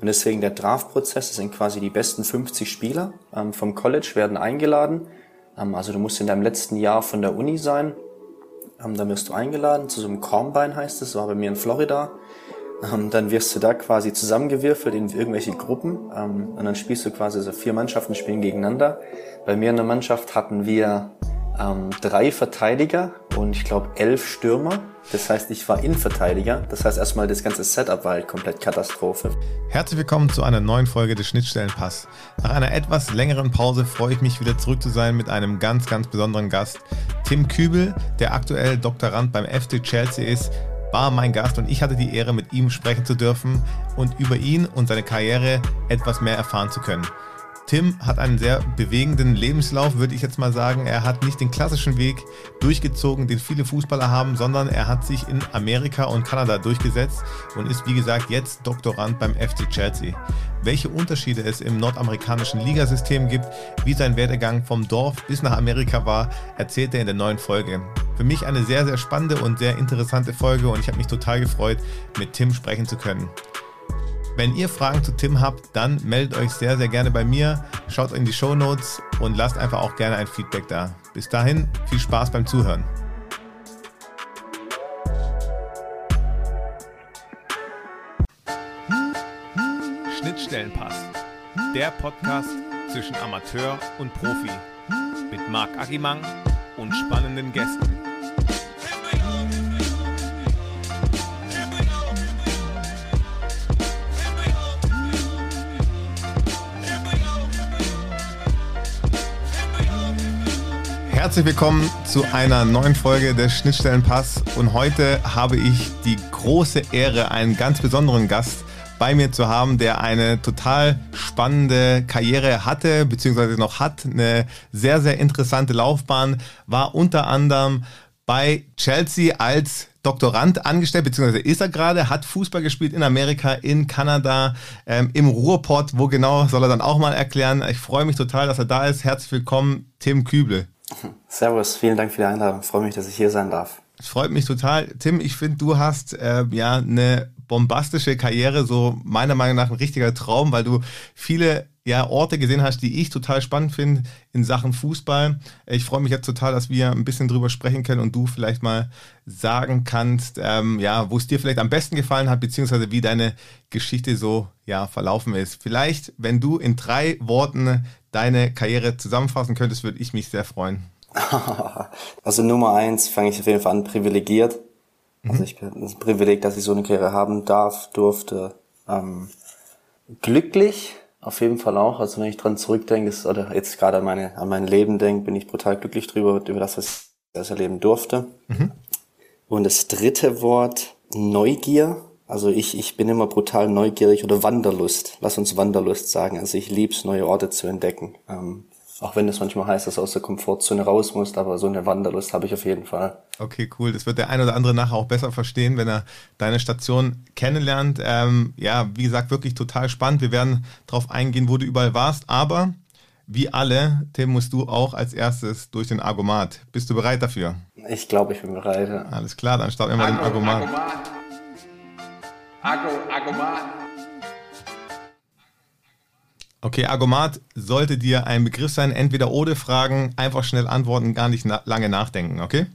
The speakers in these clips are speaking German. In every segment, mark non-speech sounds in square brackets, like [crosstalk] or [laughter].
Und deswegen der Draft-Prozess, das sind quasi die besten 50 Spieler ähm, vom College werden eingeladen. Ähm, also du musst in deinem letzten Jahr von der Uni sein. Ähm, dann wirst du eingeladen zu so einem Combine heißt es, war bei mir in Florida. Ähm, dann wirst du da quasi zusammengewürfelt in irgendwelche Gruppen ähm, und dann spielst du quasi so vier Mannschaften spielen gegeneinander. Bei mir in der Mannschaft hatten wir ähm, drei Verteidiger und ich glaube elf Stürmer. Das heißt, ich war Innenverteidiger. Das heißt, erstmal das ganze Setup war halt komplett Katastrophe. Herzlich willkommen zu einer neuen Folge des Schnittstellenpass. Nach einer etwas längeren Pause freue ich mich wieder zurück zu sein mit einem ganz, ganz besonderen Gast. Tim Kübel, der aktuell Doktorand beim FC Chelsea ist, war mein Gast und ich hatte die Ehre, mit ihm sprechen zu dürfen und über ihn und seine Karriere etwas mehr erfahren zu können. Tim hat einen sehr bewegenden Lebenslauf, würde ich jetzt mal sagen. Er hat nicht den klassischen Weg durchgezogen, den viele Fußballer haben, sondern er hat sich in Amerika und Kanada durchgesetzt und ist, wie gesagt, jetzt Doktorand beim FC Chelsea. Welche Unterschiede es im nordamerikanischen Ligasystem gibt, wie sein Werdegang vom Dorf bis nach Amerika war, erzählt er in der neuen Folge. Für mich eine sehr, sehr spannende und sehr interessante Folge und ich habe mich total gefreut, mit Tim sprechen zu können. Wenn ihr Fragen zu Tim habt, dann meldet euch sehr, sehr gerne bei mir. Schaut in die Show Notes und lasst einfach auch gerne ein Feedback da. Bis dahin, viel Spaß beim Zuhören. Schnittstellenpass. Der Podcast zwischen Amateur und Profi. Mit Marc Agimang und spannenden Gästen. Herzlich willkommen zu einer neuen Folge des Schnittstellenpass und heute habe ich die große Ehre, einen ganz besonderen Gast bei mir zu haben, der eine total spannende Karriere hatte, beziehungsweise noch hat, eine sehr, sehr interessante Laufbahn, war unter anderem bei Chelsea als Doktorand angestellt, beziehungsweise ist er gerade, hat Fußball gespielt in Amerika, in Kanada, ähm, im Ruhrpott, wo genau, soll er dann auch mal erklären. Ich freue mich total, dass er da ist. Herzlich willkommen, Tim Küble. Servus, vielen Dank für die Einladung. Ich freue mich, dass ich hier sein darf. Es freut mich total. Tim, ich finde, du hast äh, ja eine bombastische Karriere, so meiner Meinung nach ein richtiger Traum, weil du viele ja, Orte gesehen hast, die ich total spannend finde in Sachen Fußball. Ich freue mich jetzt total, dass wir ein bisschen drüber sprechen können und du vielleicht mal sagen kannst, ähm, ja, wo es dir vielleicht am besten gefallen hat, beziehungsweise wie deine Geschichte so ja, verlaufen ist. Vielleicht, wenn du in drei Worten deine Karriere zusammenfassen könntest, würde ich mich sehr freuen. [laughs] Also Nummer eins fange ich auf jeden Fall an, privilegiert. Mhm. Also ich bin das Privileg, dass ich so eine Karriere haben darf, durfte. Ähm, glücklich, auf jeden Fall auch. Also wenn ich dran zurückdenke, ist, oder jetzt gerade an, meine, an mein Leben denke, bin ich brutal glücklich drüber, über das, was ich erleben durfte. Mhm. Und das dritte Wort, Neugier. Also ich, ich bin immer brutal neugierig oder Wanderlust. Lass uns Wanderlust sagen. Also ich lieb's, neue Orte zu entdecken. Ähm, auch wenn es manchmal heißt, dass du aus der Komfortzone raus musst, aber so eine Wanderlust habe ich auf jeden Fall. Okay, cool. Das wird der ein oder andere nachher auch besser verstehen, wenn er deine Station kennenlernt. Ähm, ja, wie gesagt, wirklich total spannend. Wir werden darauf eingehen, wo du überall warst, aber wie alle, Tim, musst du auch als erstes durch den Argomat. Bist du bereit dafür? Ich glaube, ich bin bereit. Ja. Alles klar, dann starten wir mal den Argomat. Argomat. Argo, Argomat. Okay, Argomat sollte dir ein Begriff sein. Entweder oder Fragen, einfach schnell antworten, gar nicht na lange nachdenken, okay?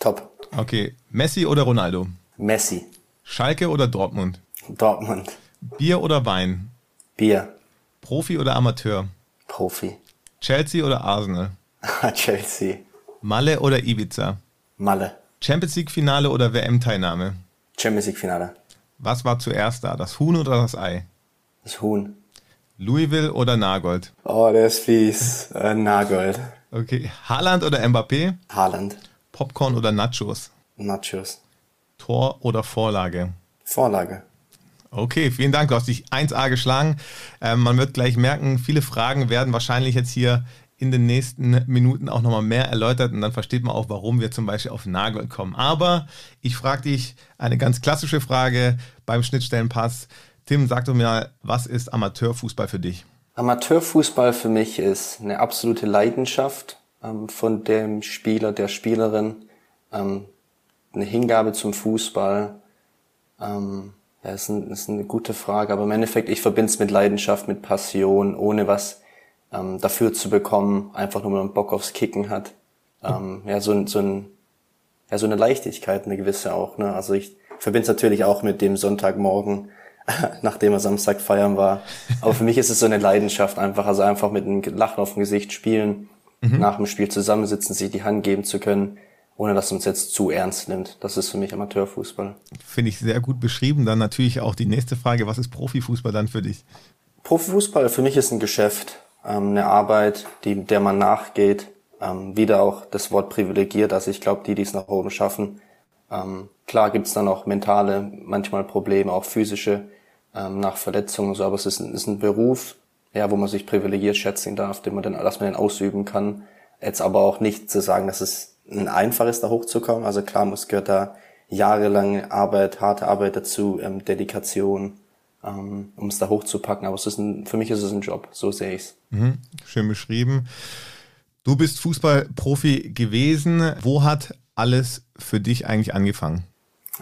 Top. Okay, Messi oder Ronaldo? Messi. Schalke oder Dortmund? Dortmund. Bier oder Wein? Bier. Profi oder Amateur? Profi. Chelsea oder Arsenal? [laughs] Chelsea. Malle oder Ibiza? Malle. Champions League Finale oder WM-Teilnahme? Champions League Finale. Was war zuerst da, das Huhn oder das Ei? Das Huhn. Louisville oder Nagold? Oh, der ist fies. Äh, Nagold. Okay. Haaland oder Mbappé? Haaland. Popcorn oder Nachos? Nachos. Tor oder Vorlage? Vorlage. Okay, vielen Dank. Du hast dich 1A geschlagen. Ähm, man wird gleich merken, viele Fragen werden wahrscheinlich jetzt hier in den nächsten Minuten auch nochmal mehr erläutert und dann versteht man auch, warum wir zum Beispiel auf Nagel kommen. Aber ich frage dich eine ganz klassische Frage beim Schnittstellenpass. Tim, sag doch mal, was ist Amateurfußball für dich? Amateurfußball für mich ist eine absolute Leidenschaft ähm, von dem Spieler, der Spielerin, ähm, eine Hingabe zum Fußball, ähm, Ja, ist, ein, ist eine gute Frage, aber im Endeffekt, ich verbinde es mit Leidenschaft, mit Passion, ohne was ähm, dafür zu bekommen, einfach nur, weil man Bock aufs Kicken hat. Ähm, ja, so, so, ein, ja, so eine Leichtigkeit, eine gewisse auch. Ne? Also ich verbinde es natürlich auch mit dem Sonntagmorgen, [laughs] nachdem er Samstag feiern war. Aber für mich ist es so eine Leidenschaft einfach, also einfach mit einem Lachen auf dem Gesicht spielen, mhm. nach dem Spiel zusammensitzen, sich die Hand geben zu können ohne dass man es jetzt zu ernst nimmt. Das ist für mich Amateurfußball. Finde ich sehr gut beschrieben. Dann natürlich auch die nächste Frage, was ist Profifußball dann für dich? Profifußball für mich ist ein Geschäft, ähm, eine Arbeit, die, der man nachgeht. Ähm, wieder auch das Wort privilegiert. Also ich glaube, die, die es nach oben schaffen. Ähm, klar gibt's dann auch mentale, manchmal Probleme, auch physische nach Verletzungen und so, aber es ist ein, ist ein Beruf, ja, wo man sich privilegiert schätzen darf, den man dann, dass man den ausüben kann. Jetzt aber auch nicht zu sagen, dass es ein einfaches da hochzukommen. Also klar muss gehört da jahrelange Arbeit, harte Arbeit dazu, ähm, Dedikation, ähm, um es da hochzupacken. Aber es ist ein, für mich ist es ein Job, so sehe ich's. Mhm, schön beschrieben. Du bist Fußballprofi gewesen. Wo hat alles für dich eigentlich angefangen?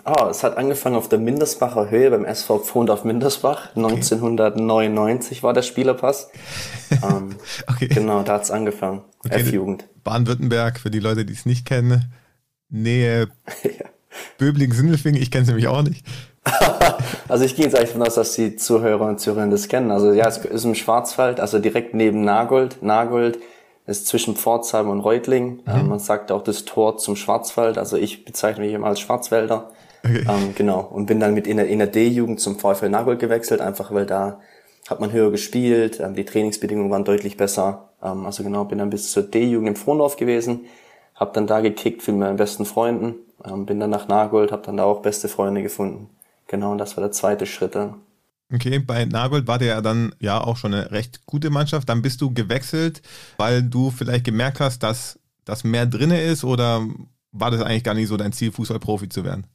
Oh, es hat angefangen auf der Mindestbacher Höhe beim SV Pfondorf Mindersbach. Okay. 1999 war der Spielerpass. [laughs] ähm, okay. Genau, da hat's angefangen. Okay. F-Jugend. Baden-Württemberg, für die Leute, die es nicht kennen. Nähe [laughs] ja. Böbling-Sindelfingen, ich kenne es nämlich auch nicht. [laughs] also ich gehe jetzt eigentlich davon aus, dass die Zuhörer und Zuhörerinnen das kennen. Also ja, es ist im Schwarzwald, also direkt neben Nagold. Nagold ist zwischen Pforzheim und Reutling. Mhm. Ähm, man sagt auch das Tor zum Schwarzwald. Also ich bezeichne mich immer als Schwarzwälder. Okay. Ähm, genau. Und bin dann mit in der, in der D-Jugend zum VfL Nagold gewechselt, einfach weil da hat man höher gespielt, ähm, die Trainingsbedingungen waren deutlich besser. Ähm, also genau, bin dann bis zur D-Jugend im Frohndorf gewesen, habe dann da gekickt mit meinen besten Freunden, ähm, bin dann nach Nagold, habe dann da auch beste Freunde gefunden. Genau, und das war der zweite Schritt dann. Okay, bei Nagold war der ja dann ja auch schon eine recht gute Mannschaft. Dann bist du gewechselt, weil du vielleicht gemerkt hast, dass das mehr drinne ist oder war das eigentlich gar nicht so dein Ziel, Fußballprofi zu werden?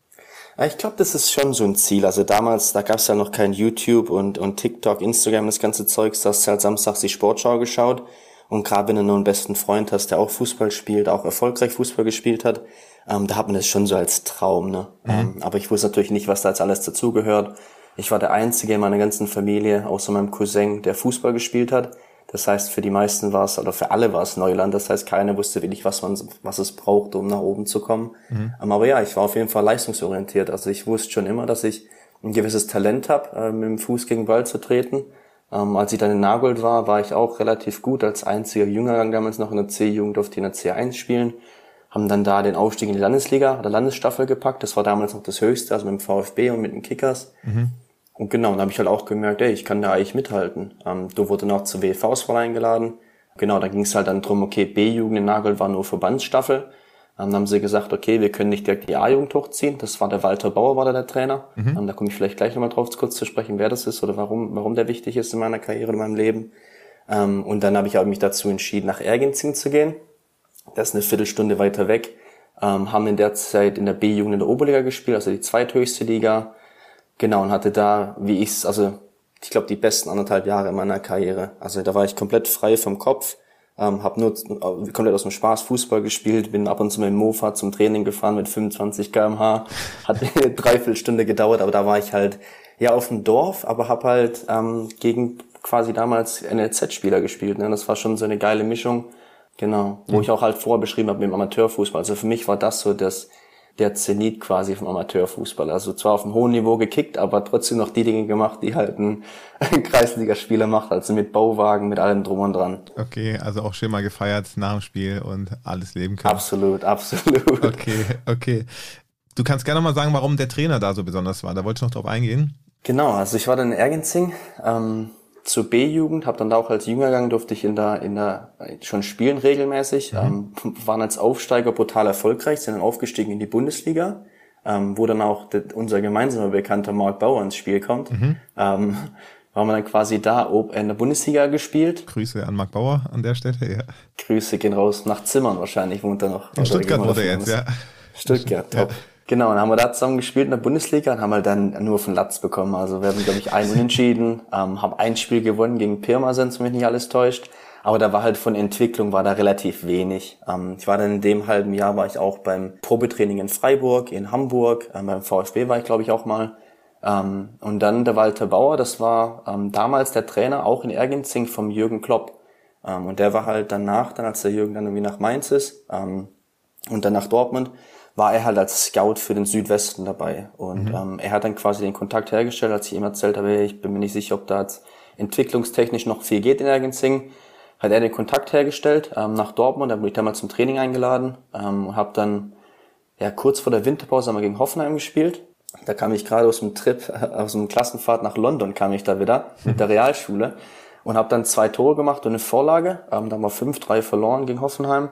Ich glaube, das ist schon so ein Ziel. Also damals, da gab es ja noch kein YouTube und, und TikTok, Instagram, das ganze Zeugs. Da hast du halt samstags die Sportschau geschaut. Und gerade wenn du nur einen besten Freund hast, der auch Fußball spielt, auch erfolgreich Fußball gespielt hat, ähm, da hat man das schon so als Traum. Ne? Mhm. Ähm, aber ich wusste natürlich nicht, was da jetzt alles dazugehört. Ich war der Einzige in meiner ganzen Familie, außer meinem Cousin, der Fußball gespielt hat. Das heißt, für die meisten war es, oder für alle war es Neuland. Das heißt, keiner wusste wirklich, was man, was es braucht, um nach oben zu kommen. Mhm. Ähm, aber ja, ich war auf jeden Fall leistungsorientiert. Also ich wusste schon immer, dass ich ein gewisses Talent habe, äh, mit dem Fuß gegen Ball zu treten. Ähm, als ich dann in Nagold war, war ich auch relativ gut. Als einziger Jüngergang damals noch in der C-Jugend durfte ich in der C1 spielen. Haben dann da den Aufstieg in die Landesliga oder Landesstaffel gepackt. Das war damals noch das Höchste, also mit dem VfB und mit den Kickers. Mhm. Und genau, dann habe ich halt auch gemerkt, ey, ich kann da eigentlich mithalten. Ähm, du wurde noch zur WV-Auswahl eingeladen. Genau, da ging es halt dann drum, okay, B-Jugend in Nagel war nur Verbandsstaffel. Ähm, dann haben sie gesagt, okay, wir können nicht direkt die A-Jugend hochziehen. Das war der Walter Bauer, war da der Trainer. Mhm. Ähm, da komme ich vielleicht gleich nochmal drauf kurz zu sprechen, wer das ist oder warum, warum der wichtig ist in meiner Karriere, in meinem Leben. Ähm, und dann habe ich auch mich dazu entschieden, nach Ergenzing zu gehen. Das ist eine Viertelstunde weiter weg. Ähm, haben in der Zeit in der B-Jugend in der Oberliga gespielt, also die zweithöchste Liga. Genau, und hatte da, wie ich's, also ich glaube, die besten anderthalb Jahre in meiner Karriere. Also da war ich komplett frei vom Kopf, ähm, habe nur äh, komplett aus dem Spaß Fußball gespielt, bin ab und zu mit dem Mofa zum Training gefahren mit 25 km/h. Hat eine [laughs] Dreiviertelstunde gedauert, aber da war ich halt ja auf dem Dorf, aber habe halt ähm, gegen quasi damals NLZ-Spieler gespielt. Ne? Das war schon so eine geile Mischung. Genau, wo mhm. ich auch halt vorher beschrieben habe mit dem Amateurfußball. Also für mich war das so das der Zenit quasi vom Amateurfußball. Also zwar auf einem hohen Niveau gekickt, aber trotzdem noch die Dinge gemacht, die halt ein, [laughs] Kreisligaspieler macht, also mit Bauwagen, mit allem drum und dran. Okay, also auch schön mal gefeiert nach dem Spiel und alles leben können. Absolut, absolut. Okay, okay. Du kannst gerne mal sagen, warum der Trainer da so besonders war. Da wollte ich noch drauf eingehen. Genau, also ich war dann in Ergenzing. Ähm, zur B-Jugend, habe dann da auch als Jüngergang durfte ich in der in der schon spielen regelmäßig, mhm. ähm, waren als Aufsteiger brutal erfolgreich, sind dann aufgestiegen in die Bundesliga, ähm, wo dann auch der, unser gemeinsamer Bekannter Mark Bauer ins Spiel kommt. Mhm. Ähm, waren wir dann quasi da oben in der Bundesliga gespielt. Grüße an Mark Bauer an der Stelle, ja. Grüße gehen raus nach Zimmern wahrscheinlich, wohnt er noch. In Stuttgart wohnt er jetzt, ja. Stuttgart, top. Ja. Genau, dann haben wir da zusammen gespielt in der Bundesliga und haben halt dann nur von Latz bekommen. Also wir haben, glaube ich, ein Unentschieden, [laughs] ähm, haben ein Spiel gewonnen gegen Pirmasens, wenn mich nicht alles täuscht. Aber da war halt von Entwicklung war da relativ wenig. Ähm, ich war dann in dem halben Jahr war ich auch beim Probetraining in Freiburg, in Hamburg, ähm, beim VfB war ich glaube ich auch mal. Ähm, und dann der Walter Bauer, das war ähm, damals der Trainer auch in Ergenzing vom Jürgen Klopp. Ähm, und der war halt danach, dann als der Jürgen dann irgendwie nach Mainz ist ähm, und dann nach Dortmund, war er halt als Scout für den Südwesten dabei. Und mhm. ähm, er hat dann quasi den Kontakt hergestellt, als ich ihm erzählt habe, ich bin mir nicht sicher, ob da jetzt entwicklungstechnisch noch viel geht in Ergenzing, hat er den Kontakt hergestellt ähm, nach Dortmund, da wurde ich damals zum Training eingeladen ähm, und habe dann ja kurz vor der Winterpause haben wir gegen Hoffenheim gespielt. Da kam ich gerade aus dem Trip, [laughs] aus dem Klassenfahrt nach London kam ich da wieder mit der [laughs] Realschule und habe dann zwei Tore gemacht und eine Vorlage. Ähm, da haben wir 5-3 verloren gegen Hoffenheim.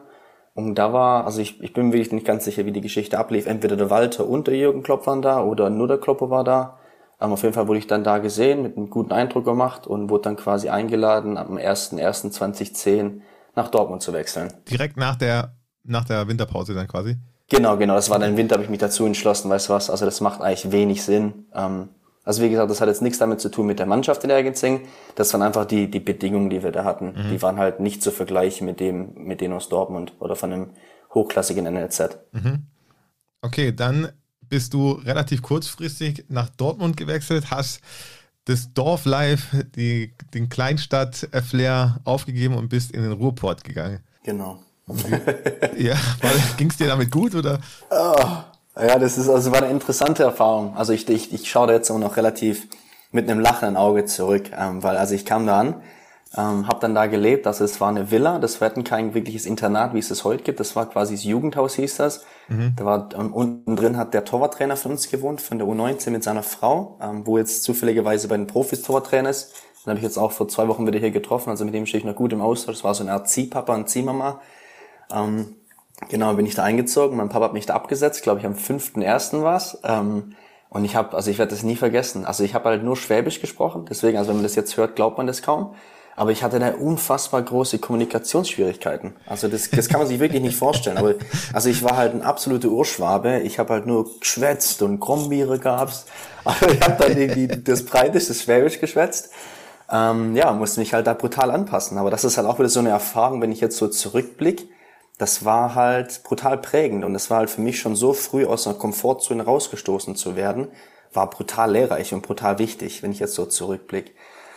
Und da war, also ich, ich bin wirklich nicht ganz sicher, wie die Geschichte ablief. Entweder der Walter und der Jürgen Klopp waren da oder nur der Klopper war da. Ähm, auf jeden Fall wurde ich dann da gesehen, mit einem guten Eindruck gemacht und wurde dann quasi eingeladen, am 1.1.2010 nach Dortmund zu wechseln. Direkt nach der, nach der Winterpause dann quasi? Genau, genau. Das war dann im Winter, habe ich mich dazu entschlossen, weißt du was, also das macht eigentlich wenig Sinn. Ähm, also wie gesagt, das hat jetzt nichts damit zu tun mit der Mannschaft in Ergenzing. Das waren einfach die, die Bedingungen, die wir da hatten. Mhm. Die waren halt nicht zu vergleichen mit dem, mit denen aus Dortmund oder von einem hochklassigen NLZ. Mhm. Okay, dann bist du relativ kurzfristig nach Dortmund gewechselt, hast das Dorflife, die, den Kleinstadt-Flair aufgegeben und bist in den Ruhrport gegangen. Genau. ja, [laughs] ging es dir damit gut oder? Oh, ja, das ist also war eine interessante Erfahrung. Also ich, ich, ich schaue da jetzt immer noch relativ mit einem lachenden Auge zurück, ähm, weil also ich kam da an, ähm, habe dann da gelebt. Also es war eine Villa, das war kein wirkliches Internat, wie es es heute gibt. Das war quasi das Jugendhaus hieß das. Mhm. Da war und unten drin hat der Torwarttrainer von uns gewohnt, von der U19 mit seiner Frau, ähm, wo jetzt zufälligerweise bei den Profis Torwarttrainer ist. Den habe ich jetzt auch vor zwei Wochen wieder hier getroffen, also mit dem stehe ich noch gut im Austausch. Das war so eine Art Ziehpapa und Ziehmama. Ähm, genau, bin ich da eingezogen. Mein Papa hat mich da abgesetzt, glaube ich am 5.1. war's. Ähm, und ich habe, also ich werde das nie vergessen. Also ich habe halt nur Schwäbisch gesprochen, deswegen, also wenn man das jetzt hört, glaubt man das kaum. Aber ich hatte da unfassbar große Kommunikationsschwierigkeiten. Also das, das kann man sich wirklich nicht vorstellen. Aber also ich war halt ein absoluter Urschwabe. Ich habe halt nur geschwätzt und Krombiere gab's. Aber ich habe dann die, das breiteste Schwäbisch geschwätzt. Ähm, ja, musste mich halt da brutal anpassen. Aber das ist halt auch wieder so eine Erfahrung, wenn ich jetzt so zurückblicke das war halt brutal prägend und es war halt für mich schon so früh aus einer Komfortzone rausgestoßen zu werden, war brutal lehrreich und brutal wichtig, wenn ich jetzt so zurückblicke.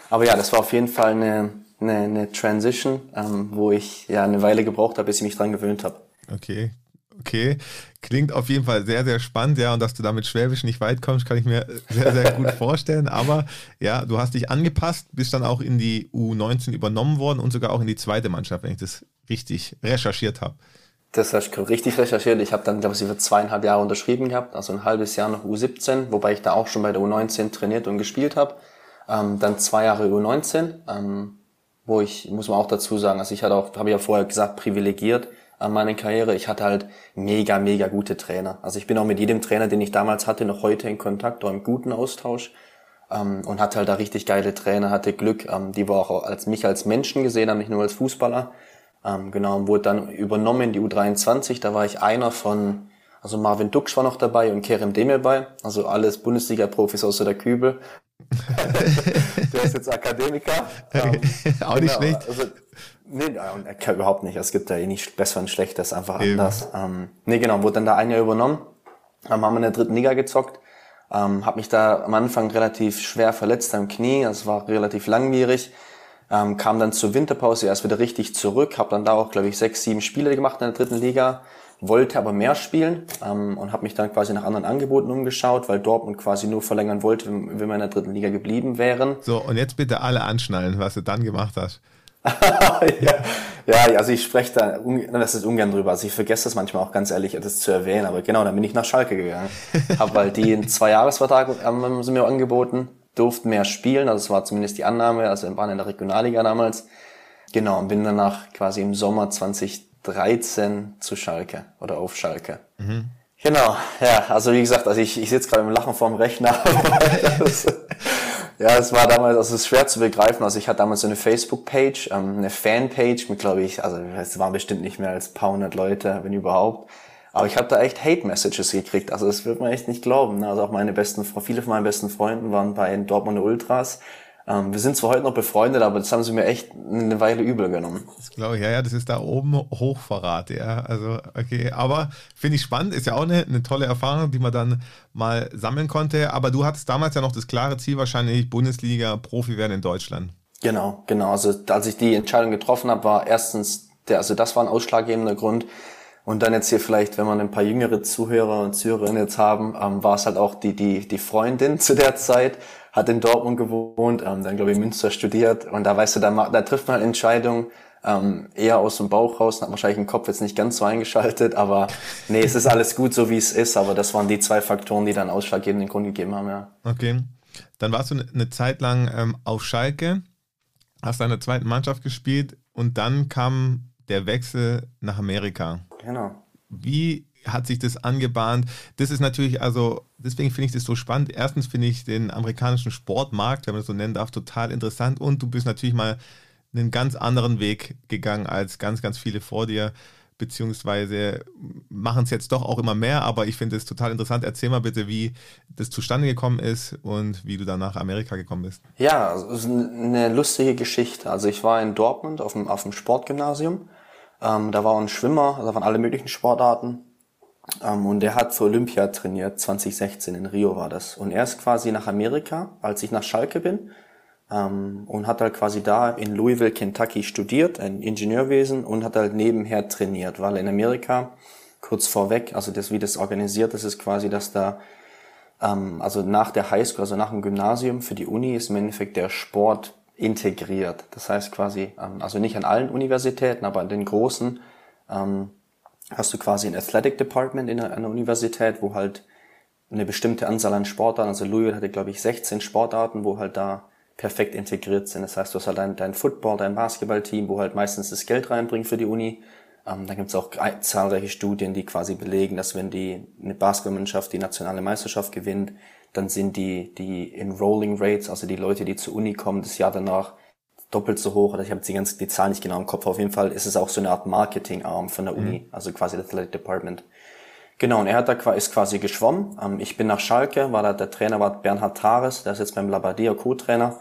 Aber ja, das war auf jeden Fall eine, eine, eine Transition, ähm, wo ich ja eine Weile gebraucht habe, bis ich mich dran gewöhnt habe. Okay, okay. Klingt auf jeden Fall sehr, sehr spannend, ja, und dass du damit Schwäbisch nicht weit kommst, kann ich mir sehr, sehr gut [laughs] vorstellen. Aber ja, du hast dich angepasst, bist dann auch in die U19 übernommen worden und sogar auch in die zweite Mannschaft, wenn ich das richtig recherchiert habe. Das hast du richtig recherchiert. Ich habe dann, glaube ich, für zweieinhalb Jahre unterschrieben gehabt, also ein halbes Jahr noch U17, wobei ich da auch schon bei der U19 trainiert und gespielt habe. Ähm, dann zwei Jahre U19, ähm, wo ich, muss man auch dazu sagen, also ich hatte auch, habe ich ja vorher gesagt, privilegiert an meiner Karriere. Ich hatte halt mega, mega gute Trainer. Also ich bin auch mit jedem Trainer, den ich damals hatte, noch heute in Kontakt oder im guten Austausch ähm, und hatte halt da richtig geile Trainer, hatte Glück, ähm, die wir auch als mich als Menschen gesehen haben, nicht nur als Fußballer. Ähm, genau, und wurde dann übernommen, die U23, da war ich einer von, also Marvin Duksch war noch dabei und Kerem Demir bei, also alles Bundesliga-Profis außer der Kübel. [laughs] der ist jetzt Akademiker. Ähm, [laughs] Auch nicht genau, schlecht. Also, nee, überhaupt nicht. Es gibt da eh nicht besser und schlechter, ist einfach Eben. anders. Ähm, nee, genau, wurde dann da ein Jahr übernommen. Ähm, haben wir in der dritten Liga gezockt. Ähm, habe mich da am Anfang relativ schwer verletzt am Knie, also es war relativ langwierig ähm, kam dann zur Winterpause erst wieder richtig zurück, habe dann da auch, glaube ich, sechs, sieben Spiele gemacht in der dritten Liga, wollte aber mehr spielen ähm, und habe mich dann quasi nach anderen Angeboten umgeschaut, weil Dortmund quasi nur verlängern wollte, wenn, wir in der dritten Liga geblieben wären. So, und jetzt bitte alle anschnallen, was du dann gemacht hast. [laughs] ja, ja, also ich spreche da, das ist ungern drüber. Also ich vergesse das manchmal auch ganz ehrlich, das zu erwähnen. Aber genau, dann bin ich nach Schalke gegangen. [laughs] Hab halt die einen Zwei-Jahres-Vertrag ähm, sind mir angeboten durften mehr spielen, also es war zumindest die Annahme, also wir waren in der Regionalliga damals. Genau, und bin danach quasi im Sommer 2013 zu Schalke oder auf Schalke. Mhm. Genau, ja, also wie gesagt, also ich, ich sitze gerade im Lachen vorm Rechner. das, [laughs] ja, es war damals, also es ist schwer zu begreifen. Also ich hatte damals so eine Facebook-Page, ähm, eine Fan-Page mit, glaube ich, also es waren bestimmt nicht mehr als paar hundert Leute, wenn überhaupt. Aber ich habe da echt Hate-Messages gekriegt. Also das wird man echt nicht glauben. Ne? Also auch meine besten, viele von meinen besten Freunden waren bei Dortmunder Ultras. Ähm, wir sind zwar heute noch befreundet, aber das haben sie mir echt eine Weile übel genommen. Das glaube ich, ja, ja, das ist da oben Hochverrat, ja. Also, okay, aber finde ich spannend, ist ja auch eine, eine tolle Erfahrung, die man dann mal sammeln konnte. Aber du hattest damals ja noch das klare Ziel, wahrscheinlich Bundesliga, Profi werden in Deutschland. Genau, genau. Also als ich die Entscheidung getroffen habe, war erstens der, also das war ein ausschlaggebender Grund. Und dann jetzt hier vielleicht, wenn man ein paar jüngere Zuhörer und Zuhörerinnen jetzt haben, ähm, war es halt auch die, die, die Freundin zu der Zeit, hat in Dortmund gewohnt, ähm, dann glaube ich in Münster studiert und da weißt du, da, da trifft man Entscheidungen ähm, eher aus dem Bauch raus, hat wahrscheinlich den Kopf jetzt nicht ganz so eingeschaltet, aber nee, es ist alles gut so wie es ist, aber das waren die zwei Faktoren, die dann ausschlaggebenden Grund gegeben haben, ja. Okay. Dann warst du eine Zeit lang ähm, auf Schalke, hast deine zweiten Mannschaft gespielt und dann kam der Wechsel nach Amerika. Genau. Wie hat sich das angebahnt? Das ist natürlich, also deswegen finde ich das so spannend. Erstens finde ich den amerikanischen Sportmarkt, wenn man das so nennen darf, total interessant und du bist natürlich mal einen ganz anderen Weg gegangen als ganz, ganz viele vor dir beziehungsweise machen es jetzt doch auch immer mehr, aber ich finde es total interessant. Erzähl mal bitte, wie das zustande gekommen ist und wie du dann nach Amerika gekommen bist. Ja, es ist eine lustige Geschichte. Also ich war in Dortmund auf dem, auf dem Sportgymnasium. Ähm, da war ein Schwimmer, da waren alle möglichen Sportarten. Ähm, und der hat für Olympia trainiert, 2016 in Rio war das. Und er ist quasi nach Amerika, als ich nach Schalke bin, ähm, und hat halt quasi da in Louisville, Kentucky studiert, ein Ingenieurwesen und hat halt nebenher trainiert, weil in Amerika kurz vorweg, also das wie das organisiert ist, ist quasi, dass da ähm, also nach der Highschool, also nach dem Gymnasium für die Uni ist im Endeffekt der Sport integriert. Das heißt quasi, ähm, also nicht an allen Universitäten, aber an den großen ähm, hast du quasi ein Athletic Department in einer Universität, wo halt eine bestimmte Anzahl an Sportarten, also Louisville hatte glaube ich 16 Sportarten, wo halt da perfekt integriert sind. Das heißt, du hast halt dein, dein Football, dein Basketballteam, wo halt meistens das Geld reinbringt für die Uni. Ähm, dann gibt es auch zahlreiche Studien, die quasi belegen, dass wenn die eine Basketballmannschaft die nationale Meisterschaft gewinnt, dann sind die die Enrolling Rates, also die Leute, die zur Uni kommen, das Jahr danach doppelt so hoch. Oder ich habe die ganze die Zahlen nicht genau im Kopf. Auf jeden Fall ist es auch so eine Art Marketingarm von der Uni, mhm. also quasi das Athletic Department. Genau, und er hat da ist quasi geschwommen. Ähm, ich bin nach Schalke, war da der Trainer war Bernhard Tares, der ist jetzt beim Labadia Co-Trainer.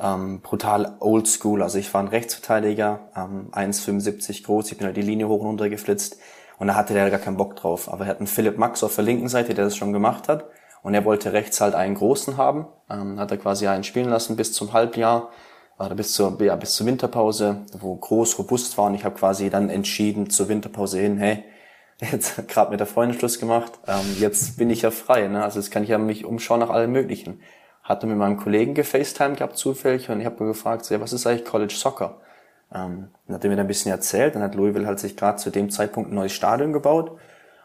Ähm, brutal old school, also ich war ein Rechtsverteidiger, ähm, 1,75 groß, ich bin halt die Linie hoch und runter geflitzt und da hatte der gar keinen Bock drauf. Aber er hat einen Philipp Max auf der linken Seite, der das schon gemacht hat und er wollte rechts halt einen großen haben, ähm, hat er quasi einen spielen lassen bis zum Halbjahr oder bis zur, ja, bis zur Winterpause, wo groß, robust war und ich habe quasi dann entschieden zur Winterpause hin, hey, [laughs] jetzt gerade mit der Freundin Schluss gemacht, ähm, jetzt bin ich ja frei, ne? also jetzt kann ich ja mich umschauen nach allem Möglichen. Hatte mit meinem Kollegen gefacetime gehabt zufällig und ich habe gefragt, so, ja, was ist eigentlich College Soccer? Ähm, dann hat er mir da ein bisschen erzählt, dann hat Louisville halt sich gerade zu dem Zeitpunkt ein neues Stadion gebaut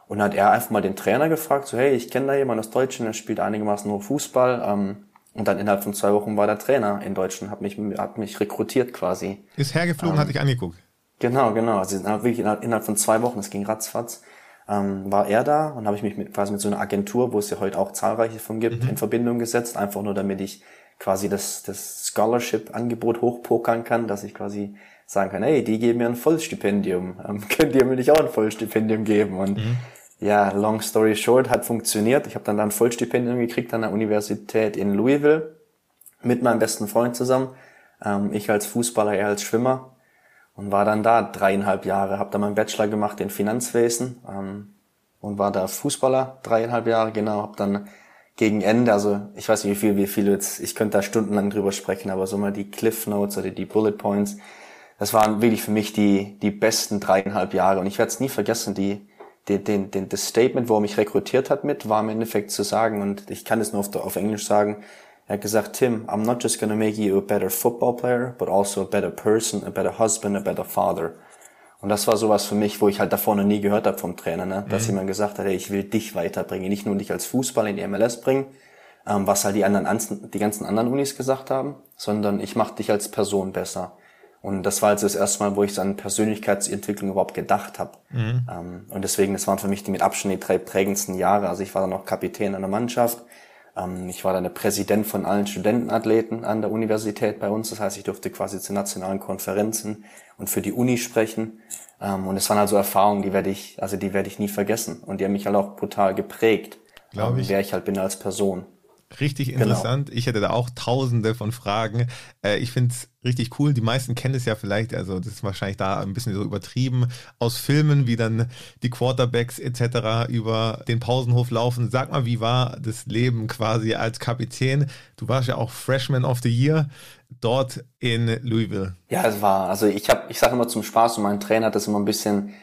und dann hat er einfach mal den Trainer gefragt, so hey, ich kenne da jemanden aus Deutschland, der spielt einigermaßen nur Fußball, ähm, und dann innerhalb von zwei Wochen war der Trainer in Deutschland, hat mich, hat mich rekrutiert quasi. Ist hergeflogen, ähm, hat dich angeguckt. Genau, genau. Also wirklich innerhalb von zwei Wochen, das ging ratzfatz, ähm, war er da und habe ich mich mit, quasi mit so einer Agentur, wo es ja heute auch zahlreiche von gibt, mhm. in Verbindung gesetzt, einfach nur damit ich quasi das, das Scholarship-Angebot hochpokern kann, dass ich quasi sagen kann, hey, die geben mir ein Vollstipendium, [laughs] ähm, könnt ihr mir nicht auch ein Vollstipendium geben? Und mhm. ja, long story short, hat funktioniert. Ich habe dann, dann ein Vollstipendium gekriegt an der Universität in Louisville mit meinem besten Freund zusammen. Ähm, ich als Fußballer, er als Schwimmer und war dann da dreieinhalb Jahre, habe da meinen Bachelor gemacht in Finanzwesen ähm, und war da Fußballer dreieinhalb Jahre, genau, habe dann gegen Ende, also ich weiß nicht wie viel, wie viel jetzt, ich könnte da stundenlang drüber sprechen, aber so mal die Cliff Notes oder die Bullet Points, das waren wirklich für mich die, die besten dreieinhalb Jahre und ich werde es nie vergessen, die, die, den, den, das Statement, wo er mich rekrutiert hat mit, war im Endeffekt zu sagen und ich kann es nur auf, auf Englisch sagen, er hat gesagt, Tim, I'm not just gonna make you a better football player, but also a better person, a better husband, a better father. Und das war sowas für mich, wo ich halt davor noch nie gehört habe vom Trainer, ne? dass mhm. jemand gesagt hat, hey, ich will dich weiterbringen, nicht nur dich als Fußball in die MLS bringen, ähm, was halt die anderen, die ganzen anderen Unis gesagt haben, sondern ich mache dich als Person besser. Und das war also das erste Mal, wo ich so an Persönlichkeitsentwicklung überhaupt gedacht habe. Mhm. Ähm, und deswegen, das waren für mich die mit Abstand die drei prägendsten Jahre. Also ich war dann noch Kapitän einer Mannschaft, ähm, ich war dann der Präsident von allen Studentenathleten an der Universität bei uns. Das heißt, ich durfte quasi zu nationalen Konferenzen und für die Uni sprechen. Ähm, und es waren also Erfahrungen, die werde ich, also die werde ich nie vergessen. Und die haben mich halt auch brutal geprägt, Glaube ähm, ich. wer ich halt bin als Person. Richtig genau. interessant. Genau. Ich hätte da auch tausende von Fragen. Äh, ich finde es richtig cool. Die meisten kennen es ja vielleicht, also das ist wahrscheinlich da ein bisschen so übertrieben aus Filmen, wie dann die Quarterbacks etc. über den Pausenhof laufen. Sag mal, wie war das Leben quasi als Kapitän? Du warst ja auch Freshman of the Year dort in Louisville. Ja, es war, also ich habe, ich sage immer zum Spaß und mein Trainer hat das immer ein bisschen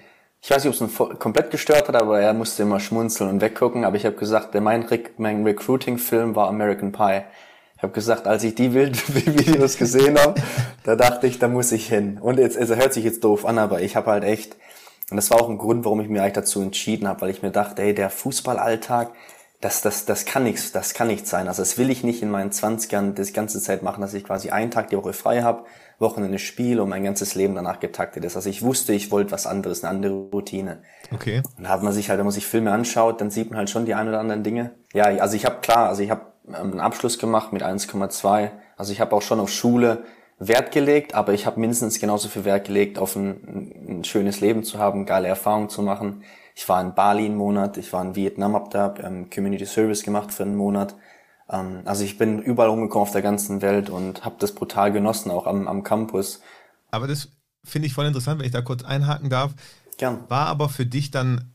ich weiß nicht, ob es ihn komplett gestört hat, aber er musste immer schmunzeln und weggucken. Aber ich habe gesagt, mein, Re mein Recruiting-Film war American Pie. Ich habe gesagt, als ich die [laughs] Videos gesehen habe, da dachte ich, da muss ich hin. Und jetzt, also hört sich jetzt doof an, aber ich habe halt echt, und das war auch ein Grund, warum ich mich eigentlich dazu entschieden habe, weil ich mir dachte, ey, der Fußballalltag, das, das, das kann nichts, das kann nichts sein. Also das will ich nicht in meinen 20ern das ganze Zeit machen, dass ich quasi einen Tag die Woche frei habe, Wochenende Spiel und mein ganzes Leben danach getaktet ist. Also ich wusste, ich wollte was anderes, eine andere Routine. Okay. Und hat man sich halt, wenn man sich Filme anschaut, dann sieht man halt schon die ein oder anderen Dinge. Ja, also ich habe klar, also ich habe ähm, einen Abschluss gemacht mit 1,2. Also ich habe auch schon auf Schule Wert gelegt, aber ich habe mindestens genauso viel Wert gelegt, auf ein, ein schönes Leben zu haben, geile Erfahrungen zu machen. Ich war in Bali einen Monat, ich war in Vietnam, hab da ähm, Community Service gemacht für einen Monat. Ähm, also ich bin überall rumgekommen auf der ganzen Welt und habe das brutal genossen, auch am, am Campus. Aber das finde ich voll interessant, wenn ich da kurz einhaken darf. Gern. War aber für dich dann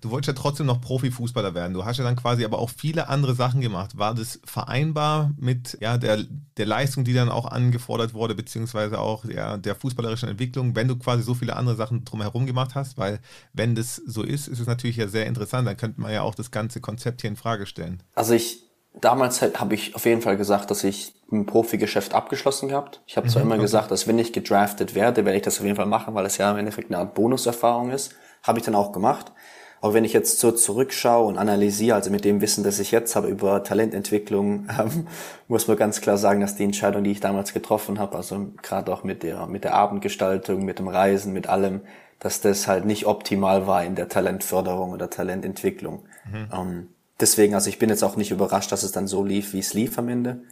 du wolltest ja trotzdem noch Profifußballer werden. Du hast ja dann quasi aber auch viele andere Sachen gemacht. War das vereinbar mit ja, der, der Leistung, die dann auch angefordert wurde, beziehungsweise auch der, der fußballerischen Entwicklung, wenn du quasi so viele andere Sachen drumherum gemacht hast? Weil wenn das so ist, ist es natürlich ja sehr interessant. Dann könnte man ja auch das ganze Konzept hier in Frage stellen. Also ich, damals habe ich auf jeden Fall gesagt, dass ich ein Profigeschäft abgeschlossen gehabt. Ich habe zwar mhm, immer okay. gesagt, dass wenn ich gedraftet werde, werde ich das auf jeden Fall machen, weil es ja im Endeffekt eine Art Bonuserfahrung ist. Habe ich dann auch gemacht. Aber wenn ich jetzt so zurückschaue und analysiere, also mit dem Wissen, das ich jetzt habe über Talententwicklung, [laughs] ähm, muss man ganz klar sagen, dass die Entscheidung, die ich damals getroffen habe, also gerade auch mit der, mit der Abendgestaltung, mit dem Reisen, mit allem, dass das halt nicht optimal war in der Talentförderung oder Talententwicklung. Mhm. Ähm, deswegen, also ich bin jetzt auch nicht überrascht, dass es dann so lief, wie es lief am Ende.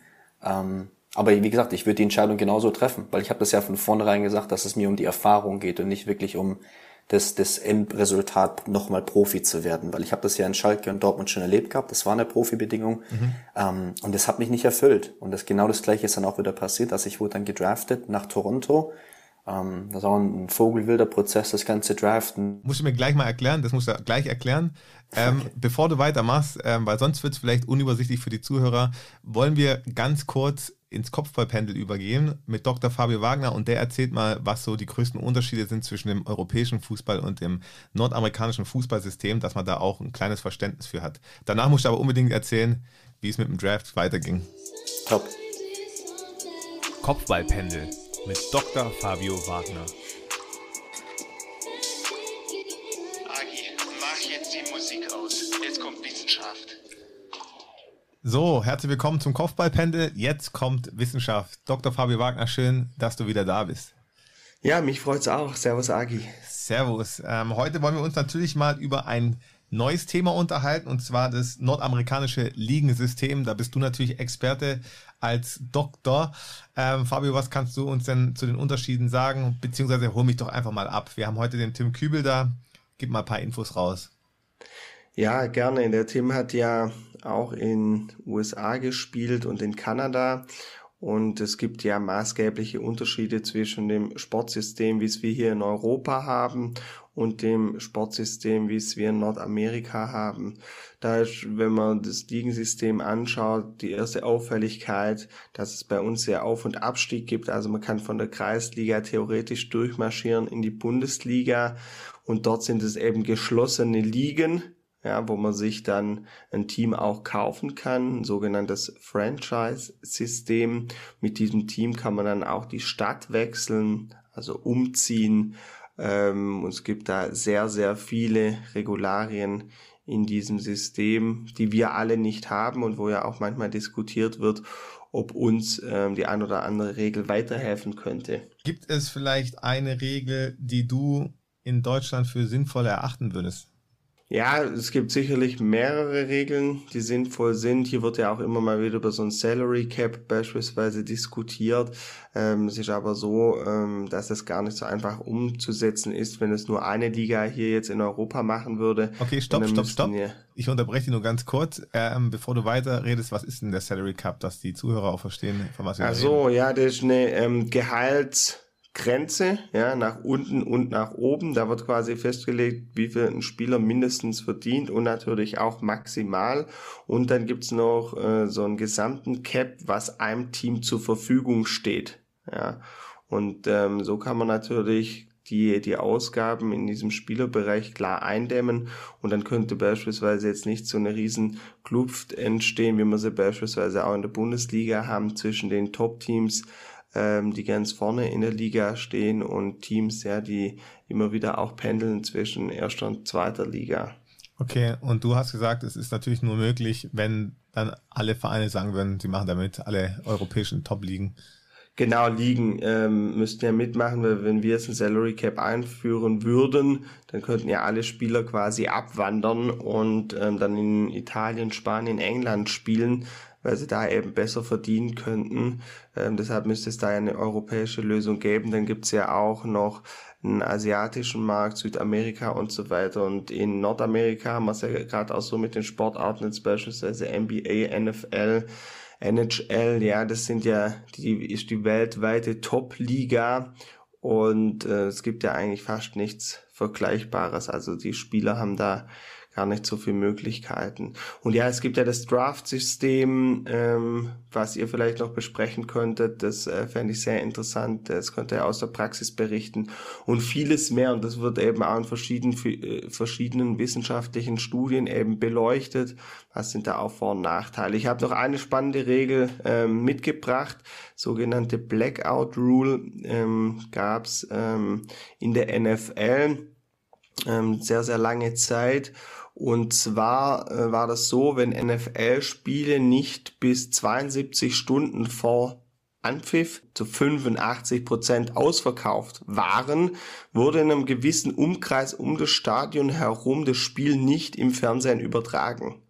Ähm, aber wie gesagt, ich würde die Entscheidung genauso treffen, weil ich habe das ja von vornherein gesagt, dass es mir um die Erfahrung geht und nicht wirklich um das, das Endresultat nochmal Profi zu werden, weil ich habe das ja in Schalke und Dortmund schon erlebt gehabt, das war eine Profibedingung mhm. ähm, und das hat mich nicht erfüllt und das genau das gleiche ist dann auch wieder passiert, dass ich wurde dann gedraftet nach Toronto, ähm, das ist auch ein vogelwilder Prozess, das ganze Draften. Musst du mir gleich mal erklären, das musst du gleich erklären. Ähm, okay. Bevor du weitermachst, ähm, weil sonst wird es vielleicht unübersichtlich für die Zuhörer, wollen wir ganz kurz ins Kopfballpendel übergehen mit Dr. Fabio Wagner und der erzählt mal, was so die größten Unterschiede sind zwischen dem europäischen Fußball und dem nordamerikanischen Fußballsystem, dass man da auch ein kleines Verständnis für hat. Danach musst du aber unbedingt erzählen, wie es mit dem Draft weiterging. Top. Kopfballpendel mit Dr. Fabio Wagner. Agi, mach jetzt die Musik aus. Jetzt kommt Wissenschaft. So, herzlich willkommen zum Kopfballpendel. Jetzt kommt Wissenschaft. Dr. Fabio Wagner, schön, dass du wieder da bist. Ja, mich freut's auch. Servus, Agi. Servus. Ähm, heute wollen wir uns natürlich mal über ein neues Thema unterhalten, und zwar das nordamerikanische Ligensystem. Da bist du natürlich Experte als Doktor. Ähm, Fabio, was kannst du uns denn zu den Unterschieden sagen? Beziehungsweise hol mich doch einfach mal ab. Wir haben heute den Tim Kübel da. Gib mal ein paar Infos raus. Ja, gerne. Der Tim hat ja auch in USA gespielt und in Kanada. Und es gibt ja maßgebliche Unterschiede zwischen dem Sportsystem, wie es wir hier in Europa haben, und dem Sportsystem, wie es wir in Nordamerika haben. Da ist, wenn man das Ligensystem anschaut, die erste Auffälligkeit, dass es bei uns sehr Auf- und Abstieg gibt. Also man kann von der Kreisliga theoretisch durchmarschieren in die Bundesliga und dort sind es eben geschlossene Ligen ja, wo man sich dann ein Team auch kaufen kann, ein sogenanntes Franchise-System. Mit diesem Team kann man dann auch die Stadt wechseln, also umziehen. Ähm, und es gibt da sehr, sehr viele Regularien in diesem System, die wir alle nicht haben und wo ja auch manchmal diskutiert wird, ob uns ähm, die ein oder andere Regel weiterhelfen könnte. Gibt es vielleicht eine Regel, die du in Deutschland für sinnvoll erachten würdest? Ja, es gibt sicherlich mehrere Regeln, die sinnvoll sind. Hier wird ja auch immer mal wieder über so ein Salary Cap beispielsweise diskutiert. Ähm, es ist aber so, ähm, dass es gar nicht so einfach umzusetzen ist, wenn es nur eine Liga hier jetzt in Europa machen würde. Okay, stopp, stopp, stopp. Ich unterbreche nur ganz kurz, ähm, bevor du weiter redest. Was ist denn der Salary Cap, dass die Zuhörer auch verstehen, von was wir Ach so, reden? ja, das ist eine ähm, Gehalts Grenze, ja, nach unten und nach oben. Da wird quasi festgelegt, wie viel ein Spieler mindestens verdient und natürlich auch maximal. Und dann gibt's noch äh, so einen gesamten Cap, was einem Team zur Verfügung steht. Ja. Und ähm, so kann man natürlich die, die Ausgaben in diesem Spielerbereich klar eindämmen und dann könnte beispielsweise jetzt nicht so eine riesen Kluft entstehen, wie wir sie beispielsweise auch in der Bundesliga haben zwischen den Top-Teams ähm, die ganz vorne in der Liga stehen und Teams, ja, die immer wieder auch pendeln zwischen erster und zweiter Liga. Okay, und du hast gesagt, es ist natürlich nur möglich, wenn dann alle Vereine sagen würden, sie machen damit alle europäischen Top-Ligen. Genau, Ligen ähm, müssten ja mitmachen, weil wenn wir jetzt ein Salary Cap einführen würden, dann könnten ja alle Spieler quasi abwandern und ähm, dann in Italien, Spanien, England spielen weil sie da eben besser verdienen könnten. Ähm, deshalb müsste es da eine europäische Lösung geben. Dann gibt's ja auch noch einen asiatischen Markt, Südamerika und so weiter. Und in Nordamerika haben wir es ja gerade auch so mit den Sportarten, jetzt beispielsweise NBA, NFL, NHL, ja, das sind ja die ist die weltweite Top-Liga und äh, es gibt ja eigentlich fast nichts Vergleichbares. Also die Spieler haben da gar nicht so viele Möglichkeiten. Und ja, es gibt ja das Draft-System, ähm, was ihr vielleicht noch besprechen könntet. Das äh, fände ich sehr interessant. Das könnte er aus der Praxis berichten. Und vieles mehr. Und das wird eben auch in verschiedenen, äh, verschiedenen wissenschaftlichen Studien eben beleuchtet. Was sind da auch Vor- und Nachteile? Ich habe noch eine spannende Regel ähm, mitgebracht. Sogenannte Blackout Rule ähm, gab es ähm, in der NFL ähm, sehr, sehr lange Zeit. Und zwar äh, war das so, wenn NFL-Spiele nicht bis 72 Stunden vor Anpfiff zu 85 Prozent ausverkauft waren, wurde in einem gewissen Umkreis um das Stadion herum das Spiel nicht im Fernsehen übertragen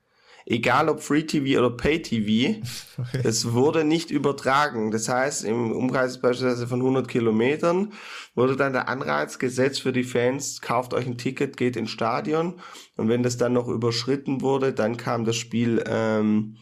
egal ob Free TV oder Pay TV, okay. [laughs] es wurde nicht übertragen. Das heißt, im Umkreis beispielsweise von 100 Kilometern wurde dann der Anreiz gesetzt für die Fans, kauft euch ein Ticket, geht ins Stadion. Und wenn das dann noch überschritten wurde, dann kam das Spiel ähm,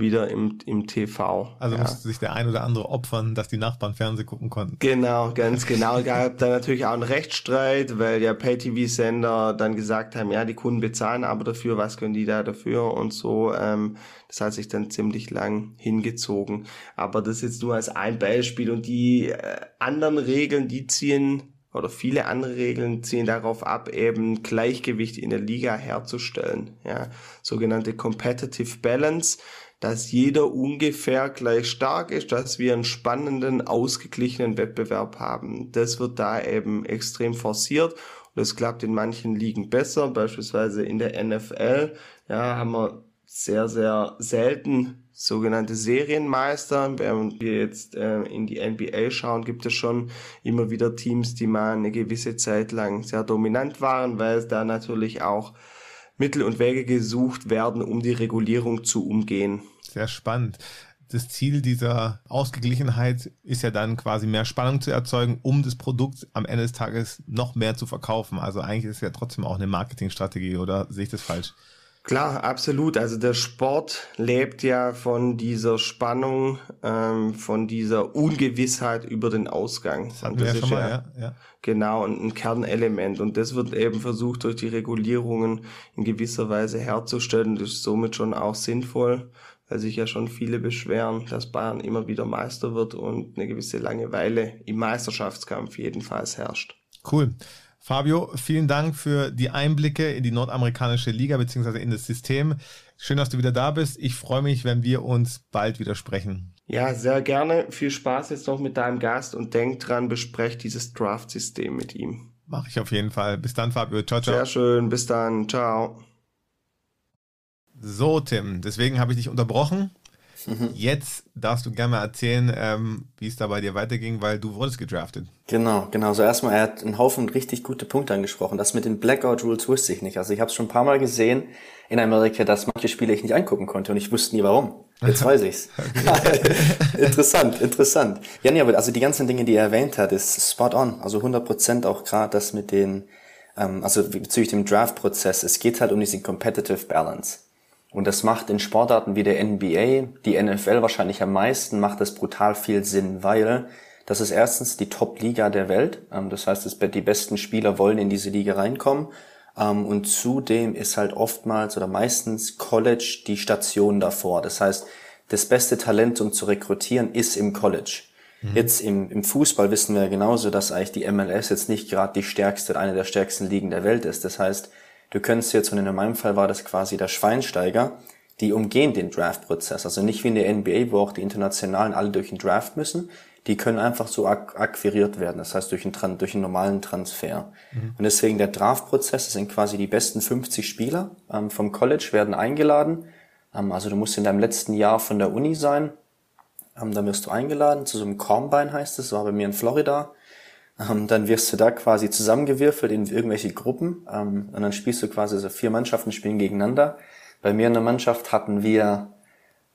wieder im, im TV. Also ja. musste sich der ein oder andere opfern, dass die Nachbarn Fernsehen gucken konnten. Genau, ganz genau. Gab da natürlich auch einen Rechtsstreit, weil ja Pay-TV-Sender dann gesagt haben, ja, die Kunden bezahlen aber dafür, was können die da dafür und so. Ähm, das hat sich dann ziemlich lang hingezogen. Aber das jetzt nur als ein Beispiel und die äh, anderen Regeln, die ziehen oder viele andere Regeln ziehen darauf ab, eben Gleichgewicht in der Liga herzustellen. Ja, sogenannte Competitive Balance dass jeder ungefähr gleich stark ist, dass wir einen spannenden, ausgeglichenen Wettbewerb haben. Das wird da eben extrem forciert und es klappt in manchen Ligen besser, beispielsweise in der NFL. Ja, haben wir sehr, sehr selten sogenannte Serienmeister. Während wir jetzt äh, in die NBA schauen, gibt es schon immer wieder Teams, die mal eine gewisse Zeit lang sehr dominant waren, weil da natürlich auch Mittel und Wege gesucht werden, um die Regulierung zu umgehen. Sehr spannend. Das Ziel dieser Ausgeglichenheit ist ja dann quasi mehr Spannung zu erzeugen, um das Produkt am Ende des Tages noch mehr zu verkaufen. Also eigentlich ist es ja trotzdem auch eine Marketingstrategie, oder sehe ich das falsch? Klar, absolut. Also der Sport lebt ja von dieser Spannung, ähm, von dieser Ungewissheit über den Ausgang. Das hatten wir ja schon mal, ja, ja. Genau, ein, ein Kernelement. Und das wird eben versucht, durch die Regulierungen in gewisser Weise herzustellen. Das ist somit schon auch sinnvoll, weil sich ja schon viele beschweren, dass Bayern immer wieder Meister wird und eine gewisse Langeweile im Meisterschaftskampf jedenfalls herrscht. Cool. Fabio, vielen Dank für die Einblicke in die nordamerikanische Liga beziehungsweise in das System. Schön, dass du wieder da bist. Ich freue mich, wenn wir uns bald wieder sprechen. Ja, sehr gerne. Viel Spaß jetzt noch mit deinem Gast und denk dran, besprecht dieses Draft-System mit ihm. Mache ich auf jeden Fall. Bis dann, Fabio. Ciao, ciao. Sehr schön. Bis dann. Ciao. So, Tim. Deswegen habe ich dich unterbrochen. Jetzt darfst du gerne mal erzählen, ähm, wie es da bei dir weiterging, weil du wurdest gedraftet. Genau, genau. So erstmal, er hat einen Haufen richtig gute Punkte angesprochen. Das mit den Blackout Rules wusste ich nicht. Also ich habe es schon ein paar Mal gesehen in Amerika, dass manche Spiele ich nicht angucken konnte und ich wusste nie warum. Jetzt weiß ich's. [laughs] [laughs] interessant, interessant. Ja, nee, aber also die ganzen Dinge, die er erwähnt hat, ist spot on. Also 100 Prozent auch gerade das mit den, ähm, also bezüglich dem Draft-Prozess. Es geht halt um diese Competitive Balance. Und das macht in Sportarten wie der NBA, die NFL wahrscheinlich am meisten, macht das brutal viel Sinn, weil das ist erstens die Top-Liga der Welt. Ähm, das heißt, die besten Spieler wollen in diese Liga reinkommen. Ähm, und zudem ist halt oftmals oder meistens College die Station davor. Das heißt, das beste Talent, um zu rekrutieren, ist im College. Mhm. Jetzt im, im Fußball wissen wir genauso, dass eigentlich die MLS jetzt nicht gerade die stärkste, eine der stärksten Ligen der Welt ist. Das heißt, Du könntest jetzt, und in meinem Fall war das quasi der Schweinsteiger, die umgehen den Draft-Prozess. Also nicht wie in der NBA, wo auch die Internationalen alle durch den Draft müssen. Die können einfach so ak akquiriert werden, das heißt durch einen, durch einen normalen Transfer. Mhm. Und deswegen der Draft-Prozess, das sind quasi die besten 50 Spieler ähm, vom College, werden eingeladen. Ähm, also du musst in deinem letzten Jahr von der Uni sein. Ähm, dann wirst du eingeladen zu so einem Combine heißt es, war bei mir in Florida. Ähm, dann wirst du da quasi zusammengewürfelt in irgendwelche Gruppen ähm, und dann spielst du quasi so vier Mannschaften spielen gegeneinander. Bei mir in der Mannschaft hatten wir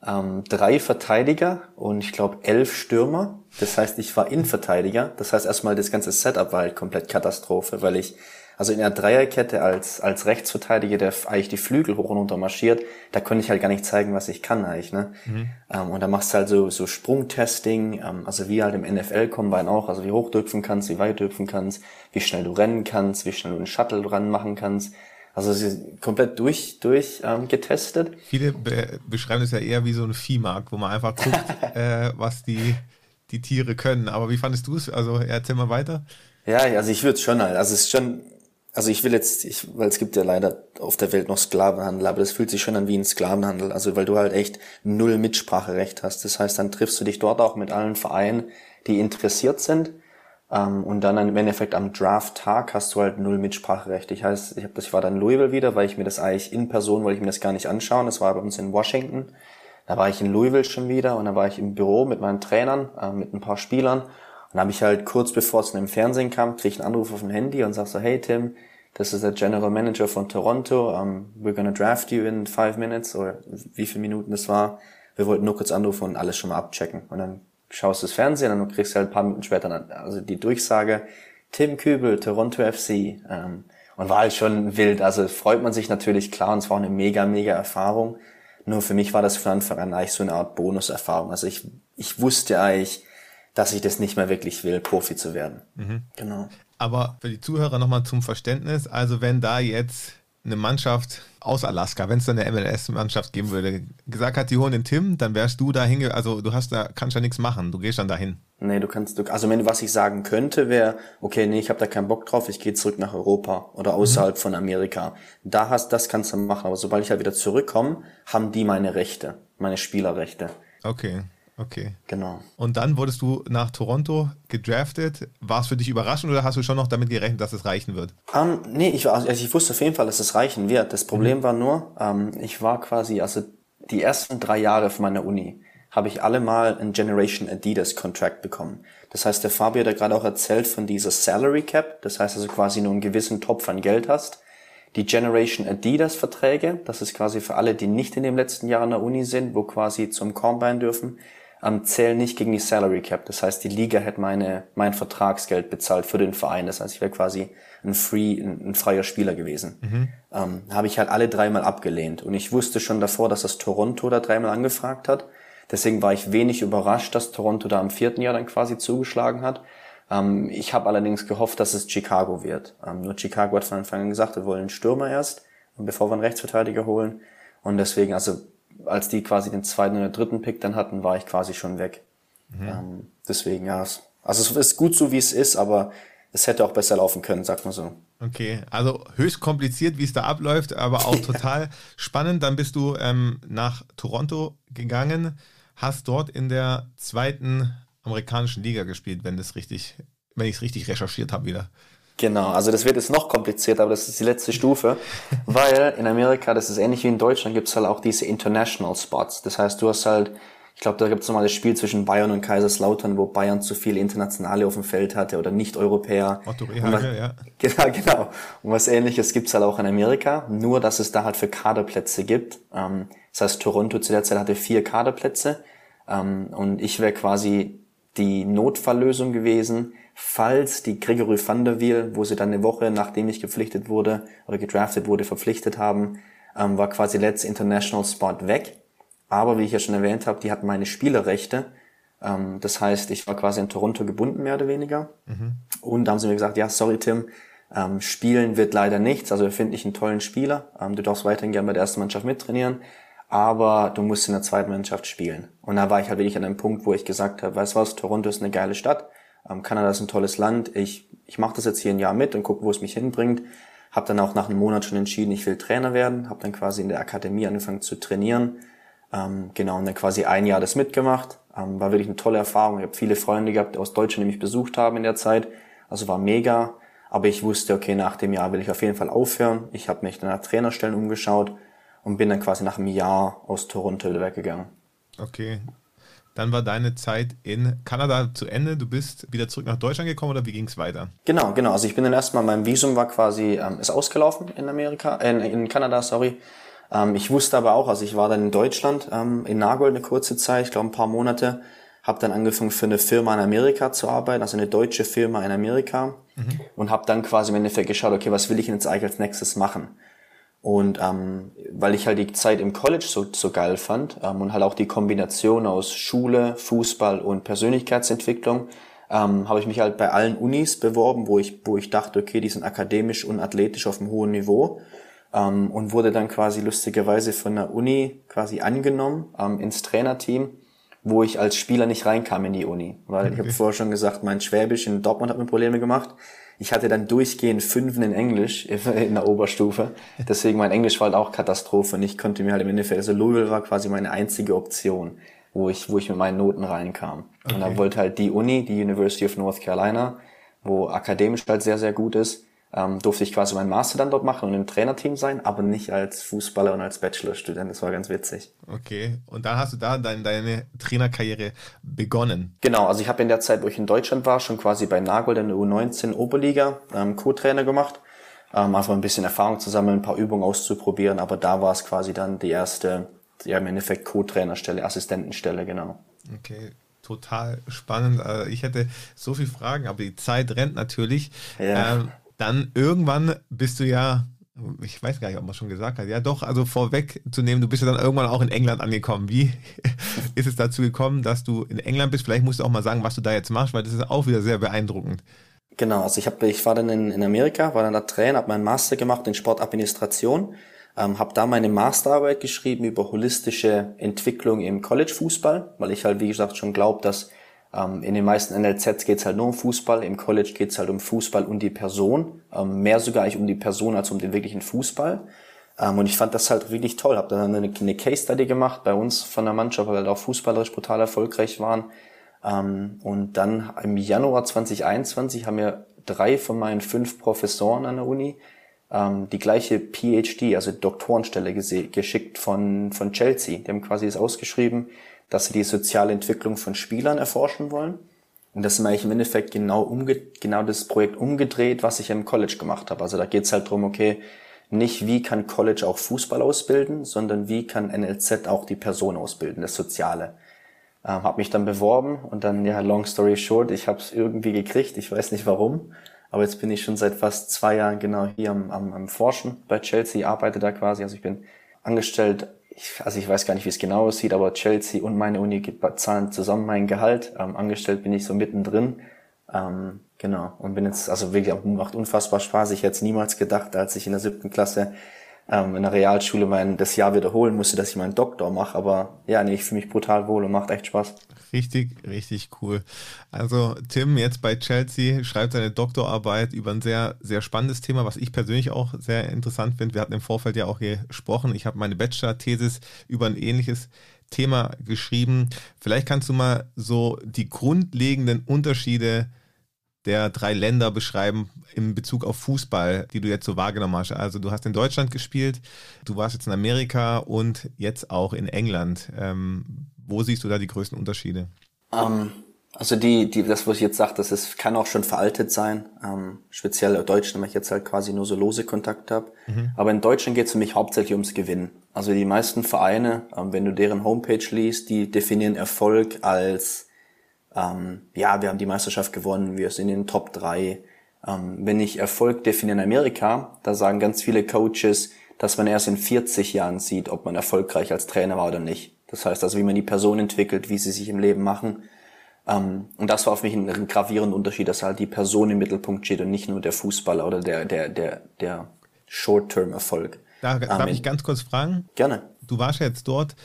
ähm, drei Verteidiger und ich glaube elf Stürmer. Das heißt, ich war Innenverteidiger. Das heißt, erstmal das ganze Setup war halt komplett Katastrophe, weil ich also in der Dreierkette als, als Rechtsverteidiger, der eigentlich die Flügel hoch und runter marschiert, da konnte ich halt gar nicht zeigen, was ich kann eigentlich. Ne? Mhm. Ähm, und da machst du halt so, so Sprungtesting, ähm, also wie halt im NFL-Combine auch, also wie hoch du hüpfen kannst, wie weit du hüpfen kannst, wie schnell du rennen kannst, wie schnell du einen Shuttle dran machen kannst. Also sie ist komplett durch, durch ähm, getestet. Viele be beschreiben es ja eher wie so ein Viehmarkt, wo man einfach guckt, [laughs] äh, was die, die Tiere können. Aber wie fandest du es? Also erzähl mal weiter. Ja, also ich würde schon halt. Also es ist schon also ich will jetzt, ich, weil es gibt ja leider auf der Welt noch Sklavenhandel, aber das fühlt sich schon an wie ein Sklavenhandel, also weil du halt echt null Mitspracherecht hast. Das heißt, dann triffst du dich dort auch mit allen Vereinen, die interessiert sind. Ähm, und dann im Endeffekt am Draft-Tag hast du halt null Mitspracherecht. Ich heißt, ich, hab ich war dann in Louisville wieder, weil ich mir das eigentlich in Person wollte ich mir das gar nicht anschauen. Das war bei uns in Washington. Da war ich in Louisville schon wieder und dann war ich im Büro mit meinen Trainern, äh, mit ein paar Spielern dann habe ich halt kurz bevor es im Fernsehen kam, krieg ich einen Anruf auf dem Handy und sag so, hey Tim, das ist der General Manager von Toronto, um, we're gonna draft you in five minutes oder wie viele Minuten das war. Wir wollten nur kurz anrufen und alles schon mal abchecken. Und dann schaust du das Fernsehen und dann kriegst du halt ein paar Minuten später dann, also die Durchsage, Tim Kübel, Toronto FC. Ähm, und war halt schon wild. Also freut man sich natürlich klar und es war eine mega, mega Erfahrung. Nur für mich war das von Anfang an eigentlich so eine Art Bonuserfahrung. Also ich, ich wusste eigentlich, dass ich das nicht mehr wirklich will, Profi zu werden. Mhm. Genau. Aber für die Zuhörer nochmal zum Verständnis, also wenn da jetzt eine Mannschaft aus Alaska, wenn es dann eine MLS-Mannschaft geben würde, gesagt hat, die holen den Tim, dann wärst du da hinge, also du hast da, kannst ja nichts machen, du gehst dann dahin. Nee, du kannst, du, also wenn was ich sagen könnte, wäre, okay, nee, ich habe da keinen Bock drauf, ich gehe zurück nach Europa oder außerhalb mhm. von Amerika. Da hast, das kannst du machen, aber sobald ich halt wieder zurückkomme, haben die meine Rechte, meine Spielerrechte. Okay. Okay. Genau. Und dann wurdest du nach Toronto gedraftet. War es für dich überraschend oder hast du schon noch damit gerechnet, dass es reichen wird? Um, nee, ich, also ich wusste auf jeden Fall, dass es reichen wird. Das Problem mhm. war nur, um, ich war quasi, also die ersten drei Jahre von meiner Uni habe ich alle mal einen Generation Adidas Contract bekommen. Das heißt, der Fabio hat ja gerade auch erzählt von dieser Salary Cap. Das heißt also quasi nur einen gewissen Topf an Geld hast. Die Generation Adidas Verträge, das ist quasi für alle, die nicht in dem letzten Jahr an der Uni sind, wo quasi zum Combine dürfen ähm, zählen nicht gegen die Salary Cap. Das heißt, die Liga hätte meine, mein Vertragsgeld bezahlt für den Verein. Das heißt, ich wäre quasi ein, free, ein, ein freier Spieler gewesen. Mhm. Ähm, habe ich halt alle dreimal abgelehnt. Und ich wusste schon davor, dass das Toronto da dreimal angefragt hat. Deswegen war ich wenig überrascht, dass Toronto da im vierten Jahr dann quasi zugeschlagen hat. Ähm, ich habe allerdings gehofft, dass es Chicago wird. Ähm, nur Chicago hat von Anfang an gesagt, wir wollen einen Stürmer erst, bevor wir einen Rechtsverteidiger holen. Und deswegen, also als die quasi den zweiten oder dritten Pick dann hatten, war ich quasi schon weg. Mhm. Ähm, deswegen, ja. Also es ist gut so, wie es ist, aber es hätte auch besser laufen können, sagt man so. Okay, also höchst kompliziert, wie es da abläuft, aber auch [laughs] total spannend. Dann bist du ähm, nach Toronto gegangen, hast dort in der zweiten amerikanischen Liga gespielt, wenn das richtig, wenn ich es richtig recherchiert habe wieder. Genau, also das wird jetzt noch komplizierter, aber das ist die letzte Stufe, weil in Amerika, das ist ähnlich wie in Deutschland, gibt es halt auch diese International Spots. Das heißt, du hast halt Ich glaube, da gibt es nochmal das Spiel zwischen Bayern und Kaiserslautern, wo Bayern zu viele Internationale auf dem Feld hatte oder Nicht-Europäer. Otto ja. [laughs] Genau, genau. Und was ähnliches gibt's halt auch in Amerika, nur dass es da halt für Kaderplätze gibt. Ähm, das heißt, Toronto zu der Zeit hatte vier Kaderplätze ähm, und ich wäre quasi die Notfalllösung gewesen, falls die Gregory van der Wiel, wo sie dann eine Woche nachdem ich gepflichtet wurde oder gedraftet wurde, verpflichtet haben, ähm, war quasi Let's International Spot weg aber wie ich ja schon erwähnt habe, die hatten meine Spielerrechte. Ähm, das heißt, ich war quasi in Toronto gebunden, mehr oder weniger. Mhm. Und da haben sie mir gesagt, ja, sorry Tim, ähm, spielen wird leider nichts. Also wir finden dich einen tollen Spieler. Ähm, du darfst weiterhin gerne bei der ersten Mannschaft mittrainieren. Aber du musst in der zweiten Mannschaft spielen. Und da war ich halt wirklich an einem Punkt, wo ich gesagt habe, weißt du was, Toronto ist eine geile Stadt. Ähm, Kanada ist ein tolles Land. Ich, ich mache das jetzt hier ein Jahr mit und gucke, wo es mich hinbringt. Habe dann auch nach einem Monat schon entschieden, ich will Trainer werden. Habe dann quasi in der Akademie angefangen zu trainieren ähm, genau, und dann quasi ein Jahr das mitgemacht. Ähm, war wirklich eine tolle Erfahrung. Ich habe viele Freunde gehabt aus Deutschland, die mich besucht haben in der Zeit. Also war mega. Aber ich wusste, okay, nach dem Jahr will ich auf jeden Fall aufhören. Ich habe mich dann nach Trainerstellen umgeschaut und bin dann quasi nach einem Jahr aus Toronto weggegangen. Okay. Dann war deine Zeit in Kanada zu Ende. Du bist wieder zurück nach Deutschland gekommen oder wie ging es weiter? Genau, genau. Also ich bin dann erstmal, mein Visum war quasi, ähm, ist ausgelaufen in Amerika, äh, in Kanada, sorry. Ähm, ich wusste aber auch, also ich war dann in Deutschland, ähm, in Nagold eine kurze Zeit, ich glaube ein paar Monate, habe dann angefangen für eine Firma in Amerika zu arbeiten, also eine deutsche Firma in Amerika mhm. und habe dann quasi im Endeffekt geschaut, okay, was will ich jetzt eigentlich als nächstes machen? Und ähm, weil ich halt die Zeit im College so, so geil fand ähm, und halt auch die Kombination aus Schule, Fußball und Persönlichkeitsentwicklung, ähm, habe ich mich halt bei allen Unis beworben, wo ich, wo ich dachte, okay, die sind akademisch und athletisch auf einem hohen Niveau ähm, und wurde dann quasi lustigerweise von der Uni quasi angenommen ähm, ins Trainerteam, wo ich als Spieler nicht reinkam in die Uni, weil okay. ich habe vorher schon gesagt, mein Schwäbisch in Dortmund hat mir Probleme gemacht. Ich hatte dann durchgehend Fünfen in Englisch [laughs] in der Oberstufe, deswegen mein Englisch war halt auch Katastrophe und ich konnte mir halt im Endeffekt, also Louisville war quasi meine einzige Option, wo ich, wo ich mit meinen Noten reinkam. Okay. Und dann wollte halt die Uni, die University of North Carolina, wo akademisch halt sehr, sehr gut ist, ähm, durfte ich quasi meinen Master dann dort machen und im Trainerteam sein, aber nicht als Fußballer und als Bachelorstudent. Das war ganz witzig. Okay, und dann hast du da dein, deine Trainerkarriere begonnen. Genau, also ich habe in der Zeit, wo ich in Deutschland war, schon quasi bei Nagel in der U19 Oberliga ähm, Co-Trainer gemacht. Ähm, einfach ein bisschen Erfahrung zu sammeln, ein paar Übungen auszuprobieren, aber da war es quasi dann die erste, ja im Endeffekt Co-Trainerstelle, Assistentenstelle, genau. Okay, total spannend. Also ich hätte so viele Fragen, aber die Zeit rennt natürlich. Ja. Ähm, dann irgendwann bist du ja, ich weiß gar nicht, ob man schon gesagt hat, ja doch, also vorwegzunehmen, du bist ja dann irgendwann auch in England angekommen. Wie [laughs] ist es dazu gekommen, dass du in England bist? Vielleicht musst du auch mal sagen, was du da jetzt machst, weil das ist auch wieder sehr beeindruckend. Genau, also ich, hab, ich war dann in, in Amerika, war dann da Trainer, habe meinen Master gemacht in Sportadministration, ähm, habe da meine Masterarbeit geschrieben über holistische Entwicklung im College-Fußball, weil ich halt, wie gesagt, schon glaube, dass in den meisten NLZs geht es halt nur um Fußball, im College geht es halt um Fußball und die Person, ähm, mehr sogar eigentlich um die Person als um den wirklichen Fußball. Ähm, und ich fand das halt wirklich toll, habe dann eine, eine Case Study gemacht bei uns von der Mannschaft, weil wir halt auch fußballerisch brutal erfolgreich waren. und dann im Januar 2021 haben mir drei von meinen fünf Professoren an der Uni die gleiche PhD, also Doktorenstelle geschickt von, von Chelsea. Die haben quasi das ausgeschrieben, dass sie die soziale Entwicklung von Spielern erforschen wollen. Und das ist eigentlich im Endeffekt genau, umge genau das Projekt umgedreht, was ich im College gemacht habe. Also da geht es halt drum, okay, nicht wie kann College auch Fußball ausbilden, sondern wie kann NLZ auch die Person ausbilden, das Soziale. Ähm, habe mich dann beworben und dann, ja, long story short, ich habe es irgendwie gekriegt, ich weiß nicht warum, aber jetzt bin ich schon seit fast zwei Jahren genau hier am, am, am Forschen bei Chelsea, arbeite da quasi, also ich bin angestellt ich, also ich weiß gar nicht, wie es genau aussieht, aber Chelsea und meine Uni zahlen zusammen mein Gehalt. Ähm, angestellt bin ich so mittendrin. Ähm, genau. Und bin jetzt, also wirklich, macht unfassbar Spaß. Ich hätte es niemals gedacht, als ich in der siebten Klasse ähm, in der Realschule mein das Jahr wiederholen musste, dass ich meinen Doktor mache. Aber ja, nee, ich fühle mich brutal wohl und macht echt Spaß. Richtig, richtig cool. Also Tim jetzt bei Chelsea schreibt seine Doktorarbeit über ein sehr, sehr spannendes Thema, was ich persönlich auch sehr interessant finde. Wir hatten im Vorfeld ja auch gesprochen. Ich habe meine Bachelor-Thesis über ein ähnliches Thema geschrieben. Vielleicht kannst du mal so die grundlegenden Unterschiede der drei Länder beschreiben in Bezug auf Fußball, die du jetzt so wahrgenommen hast. Also du hast in Deutschland gespielt, du warst jetzt in Amerika und jetzt auch in England. Ähm, wo siehst du da die größten Unterschiede? Ähm, also die, die, das, was ich jetzt sage, das ist, kann auch schon veraltet sein. Ähm, speziell in Deutschland, weil ich jetzt halt quasi nur so lose Kontakt habe. Mhm. Aber in Deutschland geht es für mich hauptsächlich ums Gewinnen. Also die meisten Vereine, ähm, wenn du deren Homepage liest, die definieren Erfolg als ähm, ja, wir haben die Meisterschaft gewonnen, wir sind in den Top 3. Ähm, wenn ich Erfolg definiere in Amerika, da sagen ganz viele Coaches, dass man erst in 40 Jahren sieht, ob man erfolgreich als Trainer war oder nicht. Das heißt also, wie man die Person entwickelt, wie sie sich im Leben machen. Ähm, und das war für mich ein, gravierender Unterschied, dass halt die Person im Mittelpunkt steht und nicht nur der Fußballer oder der, der, der, der Short-Term-Erfolg. Da, darf ähm, ich ganz kurz fragen? Gerne. Du warst ja jetzt dort.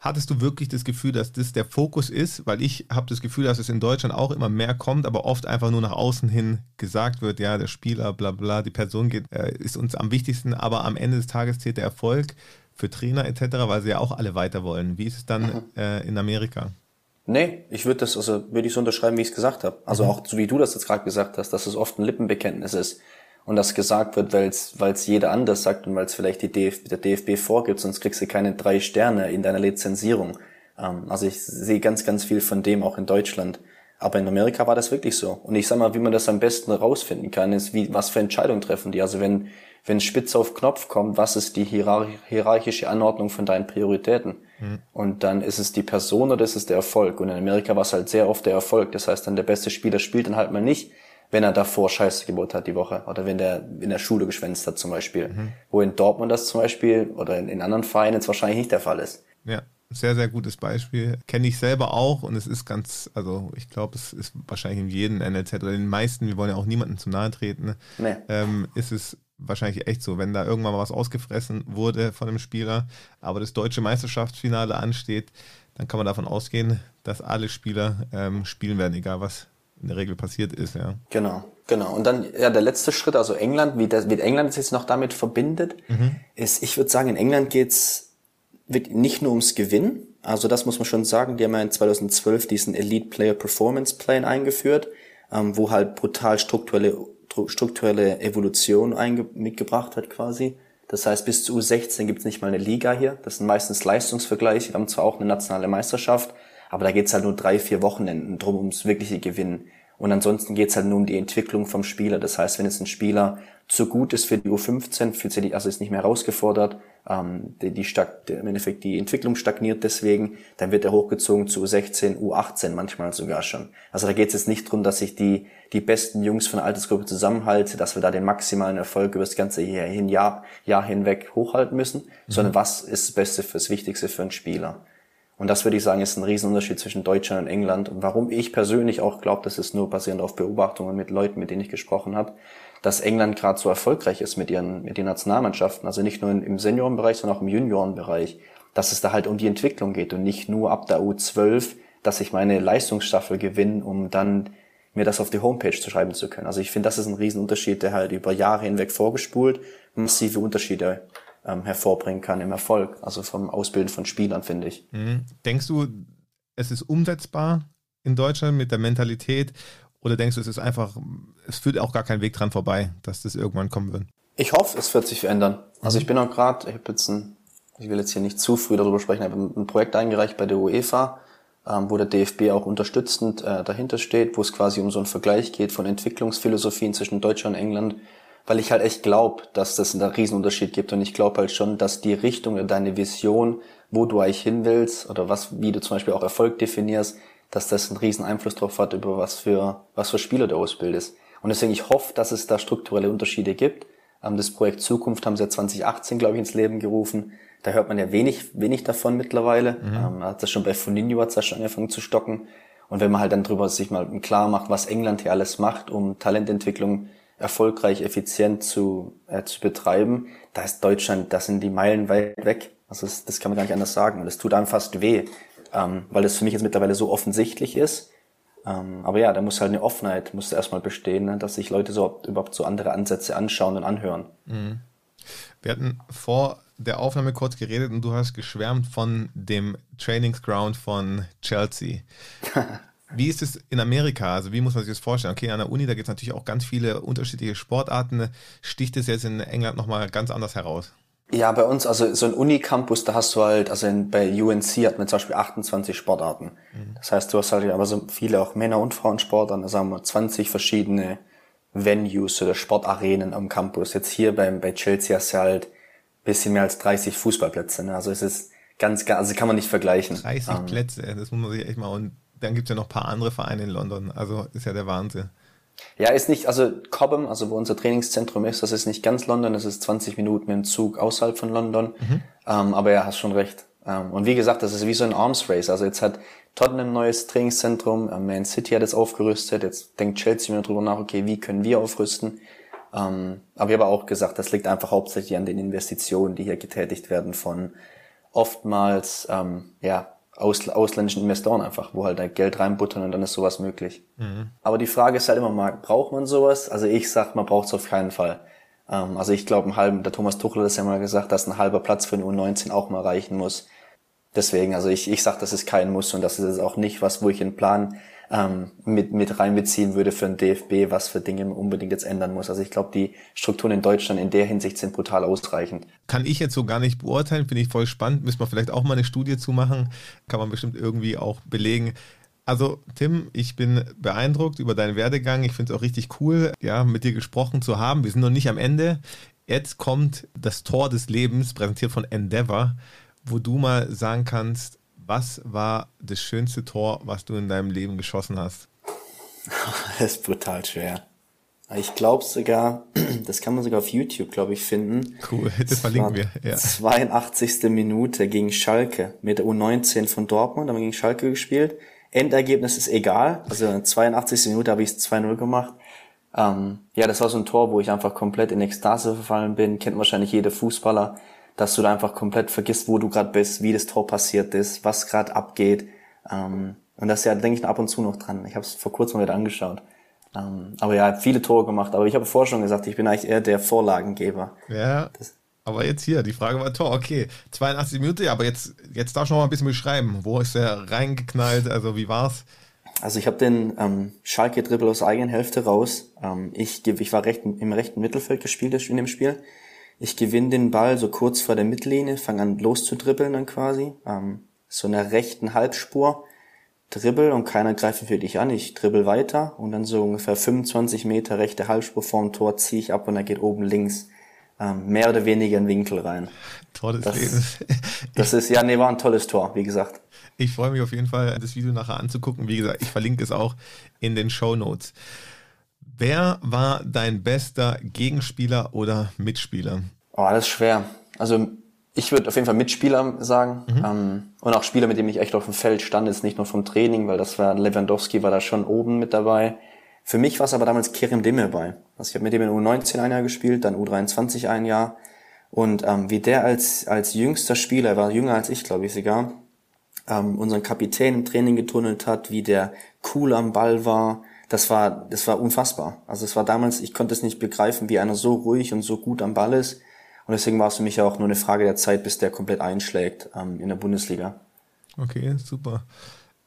Hattest du wirklich das Gefühl, dass das der Fokus ist? Weil ich habe das Gefühl, dass es in Deutschland auch immer mehr kommt, aber oft einfach nur nach außen hin gesagt wird, ja, der Spieler, bla bla, die Person geht, äh, ist uns am wichtigsten, aber am Ende des Tages zählt der Erfolg für Trainer etc., weil sie ja auch alle weiter wollen. Wie ist es dann mhm. äh, in Amerika? Nee, ich würde das, also würde ich so unterschreiben, wie ich es gesagt habe. Also mhm. auch so wie du das jetzt gerade gesagt hast, dass es oft ein Lippenbekenntnis ist und das gesagt wird, weil es jeder anders sagt und weil es vielleicht die DF, der DFB vorgibt, sonst kriegst du keine drei Sterne in deiner Lizenzierung. Ähm, also ich sehe ganz, ganz viel von dem auch in Deutschland. Aber in Amerika war das wirklich so. Und ich sag mal, wie man das am besten rausfinden kann, ist, wie, was für Entscheidungen treffen die. Also wenn, wenn Spitze auf Knopf kommt, was ist die hierarchische Anordnung von deinen Prioritäten? Mhm. Und dann ist es die Person oder ist es der Erfolg? Und in Amerika war es halt sehr oft der Erfolg. Das heißt, dann der beste Spieler spielt dann halt mal nicht, wenn er davor Scheiße gebaut hat die Woche oder wenn der in der Schule geschwänzt hat zum Beispiel. Mhm. Wo in Dortmund das zum Beispiel oder in, in anderen Vereinen jetzt wahrscheinlich nicht der Fall ist. Ja, sehr, sehr gutes Beispiel. Kenne ich selber auch und es ist ganz, also ich glaube, es ist wahrscheinlich in jedem NLZ oder in den meisten, wir wollen ja auch niemandem zu nahe treten, nee. ähm, ist es wahrscheinlich echt so, wenn da irgendwann mal was ausgefressen wurde von einem Spieler, aber das deutsche Meisterschaftsfinale ansteht, dann kann man davon ausgehen, dass alle Spieler ähm, spielen werden, egal was in der Regel passiert ist, ja. Genau, genau. Und dann, ja, der letzte Schritt, also England, wie, das, wie England es jetzt noch damit verbindet, mhm. ist, ich würde sagen, in England geht's nicht nur ums Gewinnen, also das muss man schon sagen, die haben ja in 2012 diesen Elite Player Performance Plan eingeführt, ähm, wo halt brutal strukturelle, strukturelle Evolution mitgebracht hat quasi. Das heißt, bis zu U16 gibt's nicht mal eine Liga hier. Das sind meistens Leistungsvergleiche. Wir haben zwar auch eine nationale Meisterschaft, aber da geht's halt nur drei, vier Wochenenden drum ums wirkliche Gewinnen. Und ansonsten geht's halt nur um die Entwicklung vom Spieler. Das heißt, wenn jetzt ein Spieler zu gut ist für die U15, fühlt sich die, also ist nicht mehr herausgefordert, ähm, die, die stag, im Endeffekt die Entwicklung stagniert deswegen, dann wird er hochgezogen zu U16, U18 manchmal sogar schon. Also da geht's jetzt nicht drum, dass ich die, die besten Jungs von der Altersgruppe zusammenhalte, dass wir da den maximalen Erfolg über das ganze Jahr, hin, Jahr, Jahr hinweg hochhalten müssen, mhm. sondern was ist das Beste fürs Wichtigste für einen Spieler. Und das würde ich sagen, ist ein Riesenunterschied zwischen Deutschland und England. Und warum ich persönlich auch glaube, das ist nur basierend auf Beobachtungen mit Leuten, mit denen ich gesprochen habe, dass England gerade so erfolgreich ist mit ihren, mit den Nationalmannschaften, also nicht nur im Seniorenbereich, sondern auch im Juniorenbereich, dass es da halt um die Entwicklung geht und nicht nur ab der U12, dass ich meine Leistungsstaffel gewinne, um dann mir das auf die Homepage zu schreiben zu können. Also ich finde, das ist ein Riesenunterschied, der halt über Jahre hinweg vorgespult massive Unterschiede ähm, hervorbringen kann im Erfolg, also vom Ausbilden von Spielern, finde ich. Mhm. Denkst du, es ist umsetzbar in Deutschland mit der Mentalität oder denkst du, es ist einfach, es führt auch gar kein Weg dran vorbei, dass das irgendwann kommen wird? Ich hoffe, es wird sich verändern. Also mhm. ich bin auch gerade, ich habe jetzt ein, ich will jetzt hier nicht zu früh darüber sprechen, ich habe ein Projekt eingereicht bei der UEFA, ähm, wo der DFB auch unterstützend äh, dahinter steht, wo es quasi um so einen Vergleich geht von Entwicklungsphilosophien zwischen Deutschland und England weil ich halt echt glaube, dass das einen Riesenunterschied gibt und ich glaube halt schon, dass die Richtung oder deine Vision, wo du eigentlich hin willst oder was, wie du zum Beispiel auch Erfolg definierst, dass das einen riesen Einfluss drauf hat, über was für, was für Spieler du ausbildest. Und deswegen, ich hoffe, dass es da strukturelle Unterschiede gibt. Ähm, das Projekt Zukunft haben sie ja 2018, glaube ich, ins Leben gerufen. Da hört man ja wenig, wenig davon mittlerweile. Mhm. Ähm, hat das schon bei Funinho hat das schon angefangen zu stocken. Und wenn man halt dann drüber sich mal klar macht, was England hier alles macht, um Talententwicklung erfolgreich, effizient zu, äh, zu betreiben, da ist Deutschland, das sind die Meilen weit weg. Also das, das kann man gar nicht anders sagen. Und das tut einem fast weh, ähm, weil das für mich jetzt mittlerweile so offensichtlich ist. Ähm, aber ja, da muss halt eine Offenheit, muss erstmal bestehen, ne, dass sich Leute so überhaupt so andere Ansätze anschauen und anhören. Mhm. Wir hatten vor der Aufnahme kurz geredet und du hast geschwärmt von dem Trainingsground von Chelsea. [laughs] Wie ist es in Amerika? Also wie muss man sich das vorstellen? Okay, an der Uni, da gibt es natürlich auch ganz viele unterschiedliche Sportarten. Sticht es jetzt in England nochmal ganz anders heraus? Ja, bei uns, also so ein Unicampus, da hast du halt, also in, bei UNC hat man zum Beispiel 28 Sportarten. Mhm. Das heißt, du hast halt aber so viele auch Männer- und Frauensportarten, also haben wir 20 verschiedene Venues oder Sportarenen am Campus. Jetzt hier beim, bei Chelsea hast du halt bisschen mehr als 30 Fußballplätze. Ne? Also es ist ganz, ganz, also kann man nicht vergleichen. 30 ähm, Plätze, das muss man sich echt mal, und dann gibt's ja noch paar andere Vereine in London. Also ist ja der Wahnsinn. Ja, ist nicht, also Cobham, also wo unser Trainingszentrum ist, das ist nicht ganz London, das ist 20 Minuten mit dem Zug außerhalb von London. Mhm. Ähm, aber ja, hast schon recht. Ähm, und wie gesagt, das ist wie so ein Arms Race. Also jetzt hat Tottenham ein neues Trainingszentrum, äh, Man City hat es aufgerüstet, jetzt denkt Chelsea mir drüber nach, okay, wie können wir aufrüsten? Ähm, aber ich habe auch gesagt, das liegt einfach hauptsächlich an den Investitionen, die hier getätigt werden von oftmals ähm, ja aus, ausländischen Investoren einfach, wo halt da Geld reinbuttern und dann ist sowas möglich. Mhm. Aber die Frage ist halt immer mal, braucht man sowas? Also ich sag, man braucht es auf keinen Fall. Ähm, also ich glaube, ein halben, der Thomas Tuchel hat es ja mal gesagt, dass ein halber Platz für eine U19 auch mal reichen muss. Deswegen, also ich, ich sag, das ist kein Muss und das ist auch nicht was, wo ich einen Plan ähm, mit, mit reinbeziehen würde für ein DFB, was für Dinge man unbedingt jetzt ändern muss. Also ich glaube, die Strukturen in Deutschland in der Hinsicht sind brutal ausreichend. Kann ich jetzt so gar nicht beurteilen, finde ich voll spannend. Müssen wir vielleicht auch mal eine Studie zu machen. Kann man bestimmt irgendwie auch belegen. Also Tim, ich bin beeindruckt über deinen Werdegang. Ich finde es auch richtig cool, ja, mit dir gesprochen zu haben. Wir sind noch nicht am Ende. Jetzt kommt das Tor des Lebens, präsentiert von Endeavor wo du mal sagen kannst, was war das schönste Tor, was du in deinem Leben geschossen hast? [laughs] Das ist brutal schwer. Ich glaube sogar, [clears throat] das kann man sogar auf YouTube, glaube ich, finden. Cool, [laughs] das verlinken wir. Ja. 82. Minute gegen Schalke mit der U19 von Dortmund, haben wir gegen Schalke gespielt. Endergebnis ist egal. Also 82. Minute habe ich es 2-0 gemacht. Ähm, ja, das war so ein Tor, wo ich einfach komplett in Ekstase verfallen bin. Kennt wahrscheinlich jeder Fußballer dass du da einfach komplett vergisst, wo du gerade bist, wie das Tor passiert ist, was gerade abgeht. Ähm, und das ist ja, denke ich, ab und zu noch dran. Ich habe es vor kurzem wieder angeschaut. Ähm, aber ja, viele Tore gemacht. Aber ich habe vorher schon gesagt, ich bin eigentlich eher der Vorlagengeber. Ja. Das, aber jetzt hier, die Frage war Tor, okay, 82 Minuten, aber jetzt, jetzt darfst du noch mal ein bisschen beschreiben. Wo ist der reingeknallt? Also wie war's? Also ich habe den ähm, Schalke-Dribbel aus eigener Hälfte raus. Ähm, ich, ich war recht, im rechten Mittelfeld gespielt in dem Spiel. Ich gewinne den Ball so kurz vor der Mittellinie, fange an loszudribbeln dann quasi, ähm, so einer rechten Halbspur, dribbel und keiner greift für dich an. Ich dribbel weiter und dann so ungefähr 25 Meter rechte Halbspur vorm Tor ziehe ich ab und er geht oben links ähm, mehr oder weniger in Winkel rein. Tor des das, Lebens. [laughs] das ist, ja, nee, war ein tolles Tor, wie gesagt. Ich freue mich auf jeden Fall, das Video nachher anzugucken. Wie gesagt, ich verlinke es auch in den Show Notes. Wer war dein bester Gegenspieler oder Mitspieler? Oh, das ist schwer. Also ich würde auf jeden Fall Mitspieler sagen mhm. ähm, und auch Spieler, mit denen ich echt auf dem Feld stand, ist nicht nur vom Training, weil das war Lewandowski war da schon oben mit dabei. Für mich war es aber damals Kerem Demirbay. Also ich habe mit dem in U19 ein Jahr gespielt, dann U23 ein Jahr und ähm, wie der als als jüngster Spieler, er war jünger als ich, glaube ich sogar, ähm, unseren Kapitän im Training getunnelt hat, wie der cool am Ball war, das war, das war unfassbar. Also es war damals, ich konnte es nicht begreifen, wie einer so ruhig und so gut am Ball ist. Und deswegen war es für mich ja auch nur eine Frage der Zeit, bis der komplett einschlägt ähm, in der Bundesliga. Okay, super.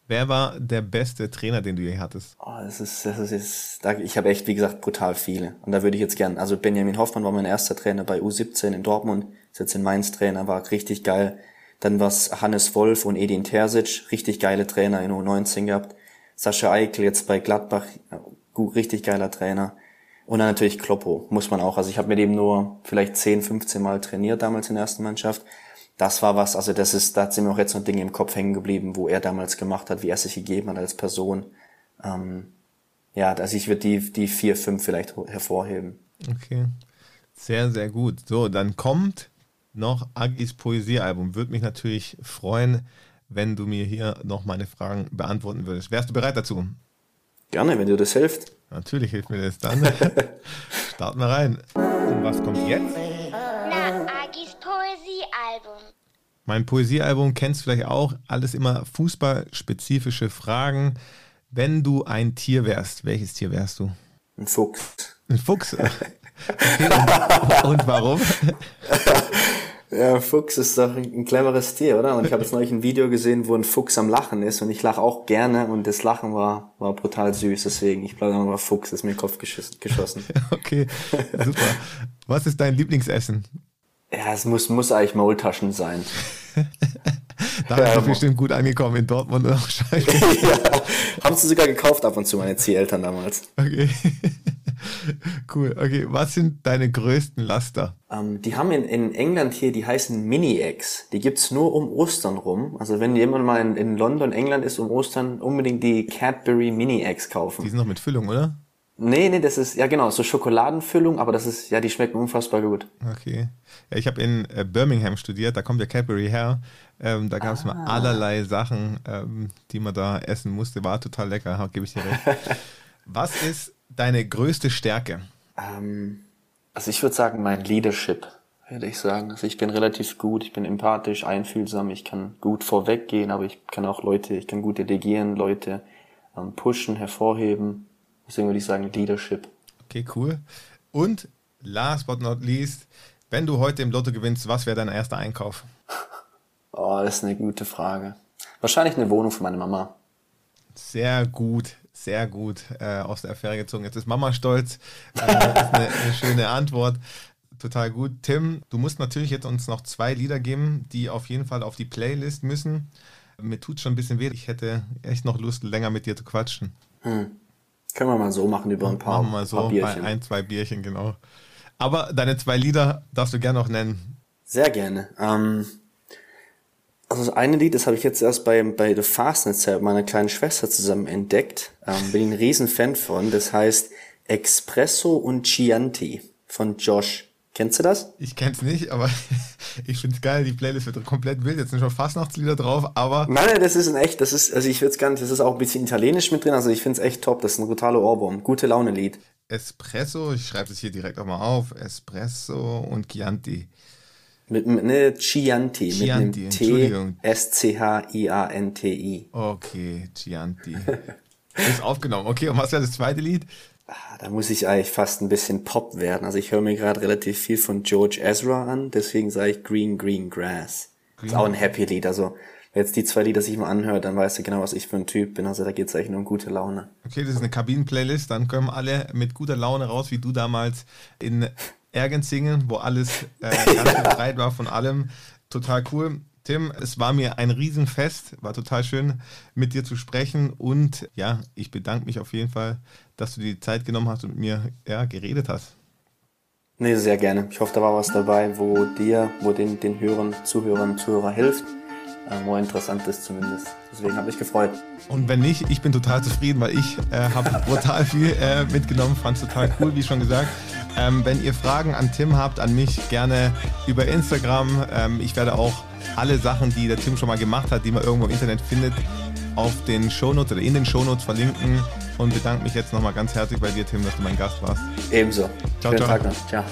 Wer war der beste Trainer, den du je hattest? Oh, das ist, das ist, ich habe echt, wie gesagt, brutal viele. Und da würde ich jetzt gern, also Benjamin Hoffmann war mein erster Trainer bei U17 in Dortmund, ist jetzt in Mainz Trainer, war richtig geil. Dann war es Hannes Wolf und Edin Terzic, richtig geile Trainer in U19 gehabt. Sascha Eichel jetzt bei Gladbach, gut, richtig geiler Trainer. Und dann natürlich Kloppo, muss man auch. Also ich habe mit ihm nur vielleicht 10, 15 Mal trainiert damals in der ersten Mannschaft. Das war was, also das ist, da sind mir auch jetzt noch Dinge im Kopf hängen geblieben, wo er damals gemacht hat, wie er sich gegeben hat als Person. Ähm, ja, also ich würde die, die vier, fünf vielleicht hervorheben. Okay. Sehr, sehr gut. So, dann kommt noch Agis Poesiealbum. Würde mich natürlich freuen, wenn du mir hier noch meine Fragen beantworten würdest. Wärst du bereit dazu? Gerne, wenn dir das hilft. Natürlich hilft mir das dann. [laughs] Starten wir rein. Und was kommt jetzt? Na, Agis Poesiealbum. Mein Poesiealbum kennst du vielleicht auch. Alles immer fußballspezifische Fragen. Wenn du ein Tier wärst, welches Tier wärst du? Ein Fuchs. Ein Fuchs? [laughs] Okay, und, und warum? [laughs] Ja, Fuchs ist doch ein cleveres Tier, oder? Und ich habe jetzt neulich ein Video gesehen, wo ein Fuchs am Lachen ist und ich lache auch gerne und das Lachen war, war brutal süß, deswegen, ich bleibe mal Fuchs, ist mir in den Kopf geschossen. [laughs] Okay, super. Was ist dein Lieblingsessen? Ja, es muss, muss eigentlich Maultaschen sein. [laughs] Da ist es bestimmt gut angekommen in Dortmund oder Schalke. [laughs] ja, haben sie sogar gekauft ab und zu, meine Zieheltern damals. Okay. [laughs] cool. Okay, was sind deine größten Laster? Ähm, die haben in, in England hier, die heißen Mini-Eggs. Die gibt's nur um Ostern rum. Also wenn jemand mal in, in London, England ist um Ostern, unbedingt die Cadbury Mini-Eggs kaufen. Die sind noch mit Füllung, oder? Nee, nee, das ist, ja genau, so Schokoladenfüllung, aber das ist, ja, die schmecken unfassbar gut. Okay. Ja, ich habe in äh, Birmingham studiert, da kommt ja Cadbury her. Ähm, da gab es mal allerlei Sachen, ähm, die man da essen musste. War total lecker, gebe ich dir recht. [laughs] Was ist deine größte Stärke? Ähm, also ich würde sagen, mein Leadership, würde ich sagen. Also ich bin relativ gut, ich bin empathisch, einfühlsam, ich kann gut vorweggehen, aber ich kann auch Leute, ich kann gut delegieren, Leute ähm, pushen, hervorheben. Deswegen würde ich sagen Leadership. Okay, cool. Und last but not least, wenn du heute im Lotto gewinnst, was wäre dein erster Einkauf? [laughs] Oh, das ist eine gute Frage. Wahrscheinlich eine Wohnung für meine Mama. Sehr gut, sehr gut äh, aus der Affäre gezogen. Jetzt ist Mama stolz. Äh, das ist eine, eine [laughs] schöne Antwort. Total gut. Tim, du musst natürlich jetzt uns noch zwei Lieder geben, die auf jeden Fall auf die Playlist müssen. Mir tut schon ein bisschen weh. Ich hätte echt noch Lust, länger mit dir zu quatschen. Hm. Können wir mal so machen über ein paar, Machen wir mal so Bierchen. ein, zwei Bierchen, genau. Aber deine zwei Lieder darfst du gerne noch nennen. Sehr gerne. Ähm, also das eine Lied, das habe ich jetzt erst bei, bei The Fastness mit meiner kleinen Schwester zusammen entdeckt. Ähm, bin ein riesen Fan von. Das heißt Espresso und Chianti von Josh. Kennst du das? Ich kenn's nicht, aber [laughs] ich find's geil. Die Playlist wird komplett wild. Jetzt sind schon Fastnachtslieder drauf, aber Nein, nein, das ist ein echt, das ist, also ich würde es gar nicht, das ist auch ein bisschen italienisch mit drin, also ich finde es echt top, das ist ein brutaler Ohrwurm. Gute Laune-Lied. Espresso, ich schreibe es hier direkt auch mal auf. Espresso und Chianti. Mit, mit ne, Chianti, Chianti, mit einem T. S-C-H-I-A-N-T-I. Okay, Chianti. Ist aufgenommen. Okay, und was wäre das zweite Lied? Ah, Da muss ich eigentlich fast ein bisschen Pop werden. Also ich höre mir gerade relativ viel von George Ezra an, deswegen sage ich Green Green Grass. Ist auch ein Happy Lied. Also wenn jetzt die zwei Lieder sich mal anhört, dann weißt du genau, was ich für ein Typ bin. Also da geht's eigentlich nur um gute Laune. Okay, das ist eine Kabinen-Playlist. Dann kommen alle mit guter Laune raus, wie du damals in Ergenzingen, wo alles äh, ganz [laughs] befreit war von allem. Total cool. Tim, es war mir ein Riesenfest, war total schön mit dir zu sprechen und ja, ich bedanke mich auf jeden Fall, dass du dir die Zeit genommen hast und mit mir ja, geredet hast. Nee, sehr gerne. Ich hoffe, da war was dabei, wo dir, wo den, den Hörern, Zuhörern, Zuhörer hilft. Äh, wo interessant ist zumindest. Deswegen habe ich gefreut. Und wenn nicht, ich bin total zufrieden, weil ich äh, habe [laughs] brutal viel äh, mitgenommen, fand es total cool, wie schon gesagt. Ähm, wenn ihr Fragen an Tim habt, an mich gerne über Instagram. Ähm, ich werde auch alle Sachen, die der Tim schon mal gemacht hat, die man irgendwo im Internet findet, auf den Shownotes oder in den Shownotes verlinken und bedanke mich jetzt nochmal ganz herzlich bei dir, Tim, dass du mein Gast warst. Ebenso. Ciao, Schönen ciao. Tag noch. Ciao.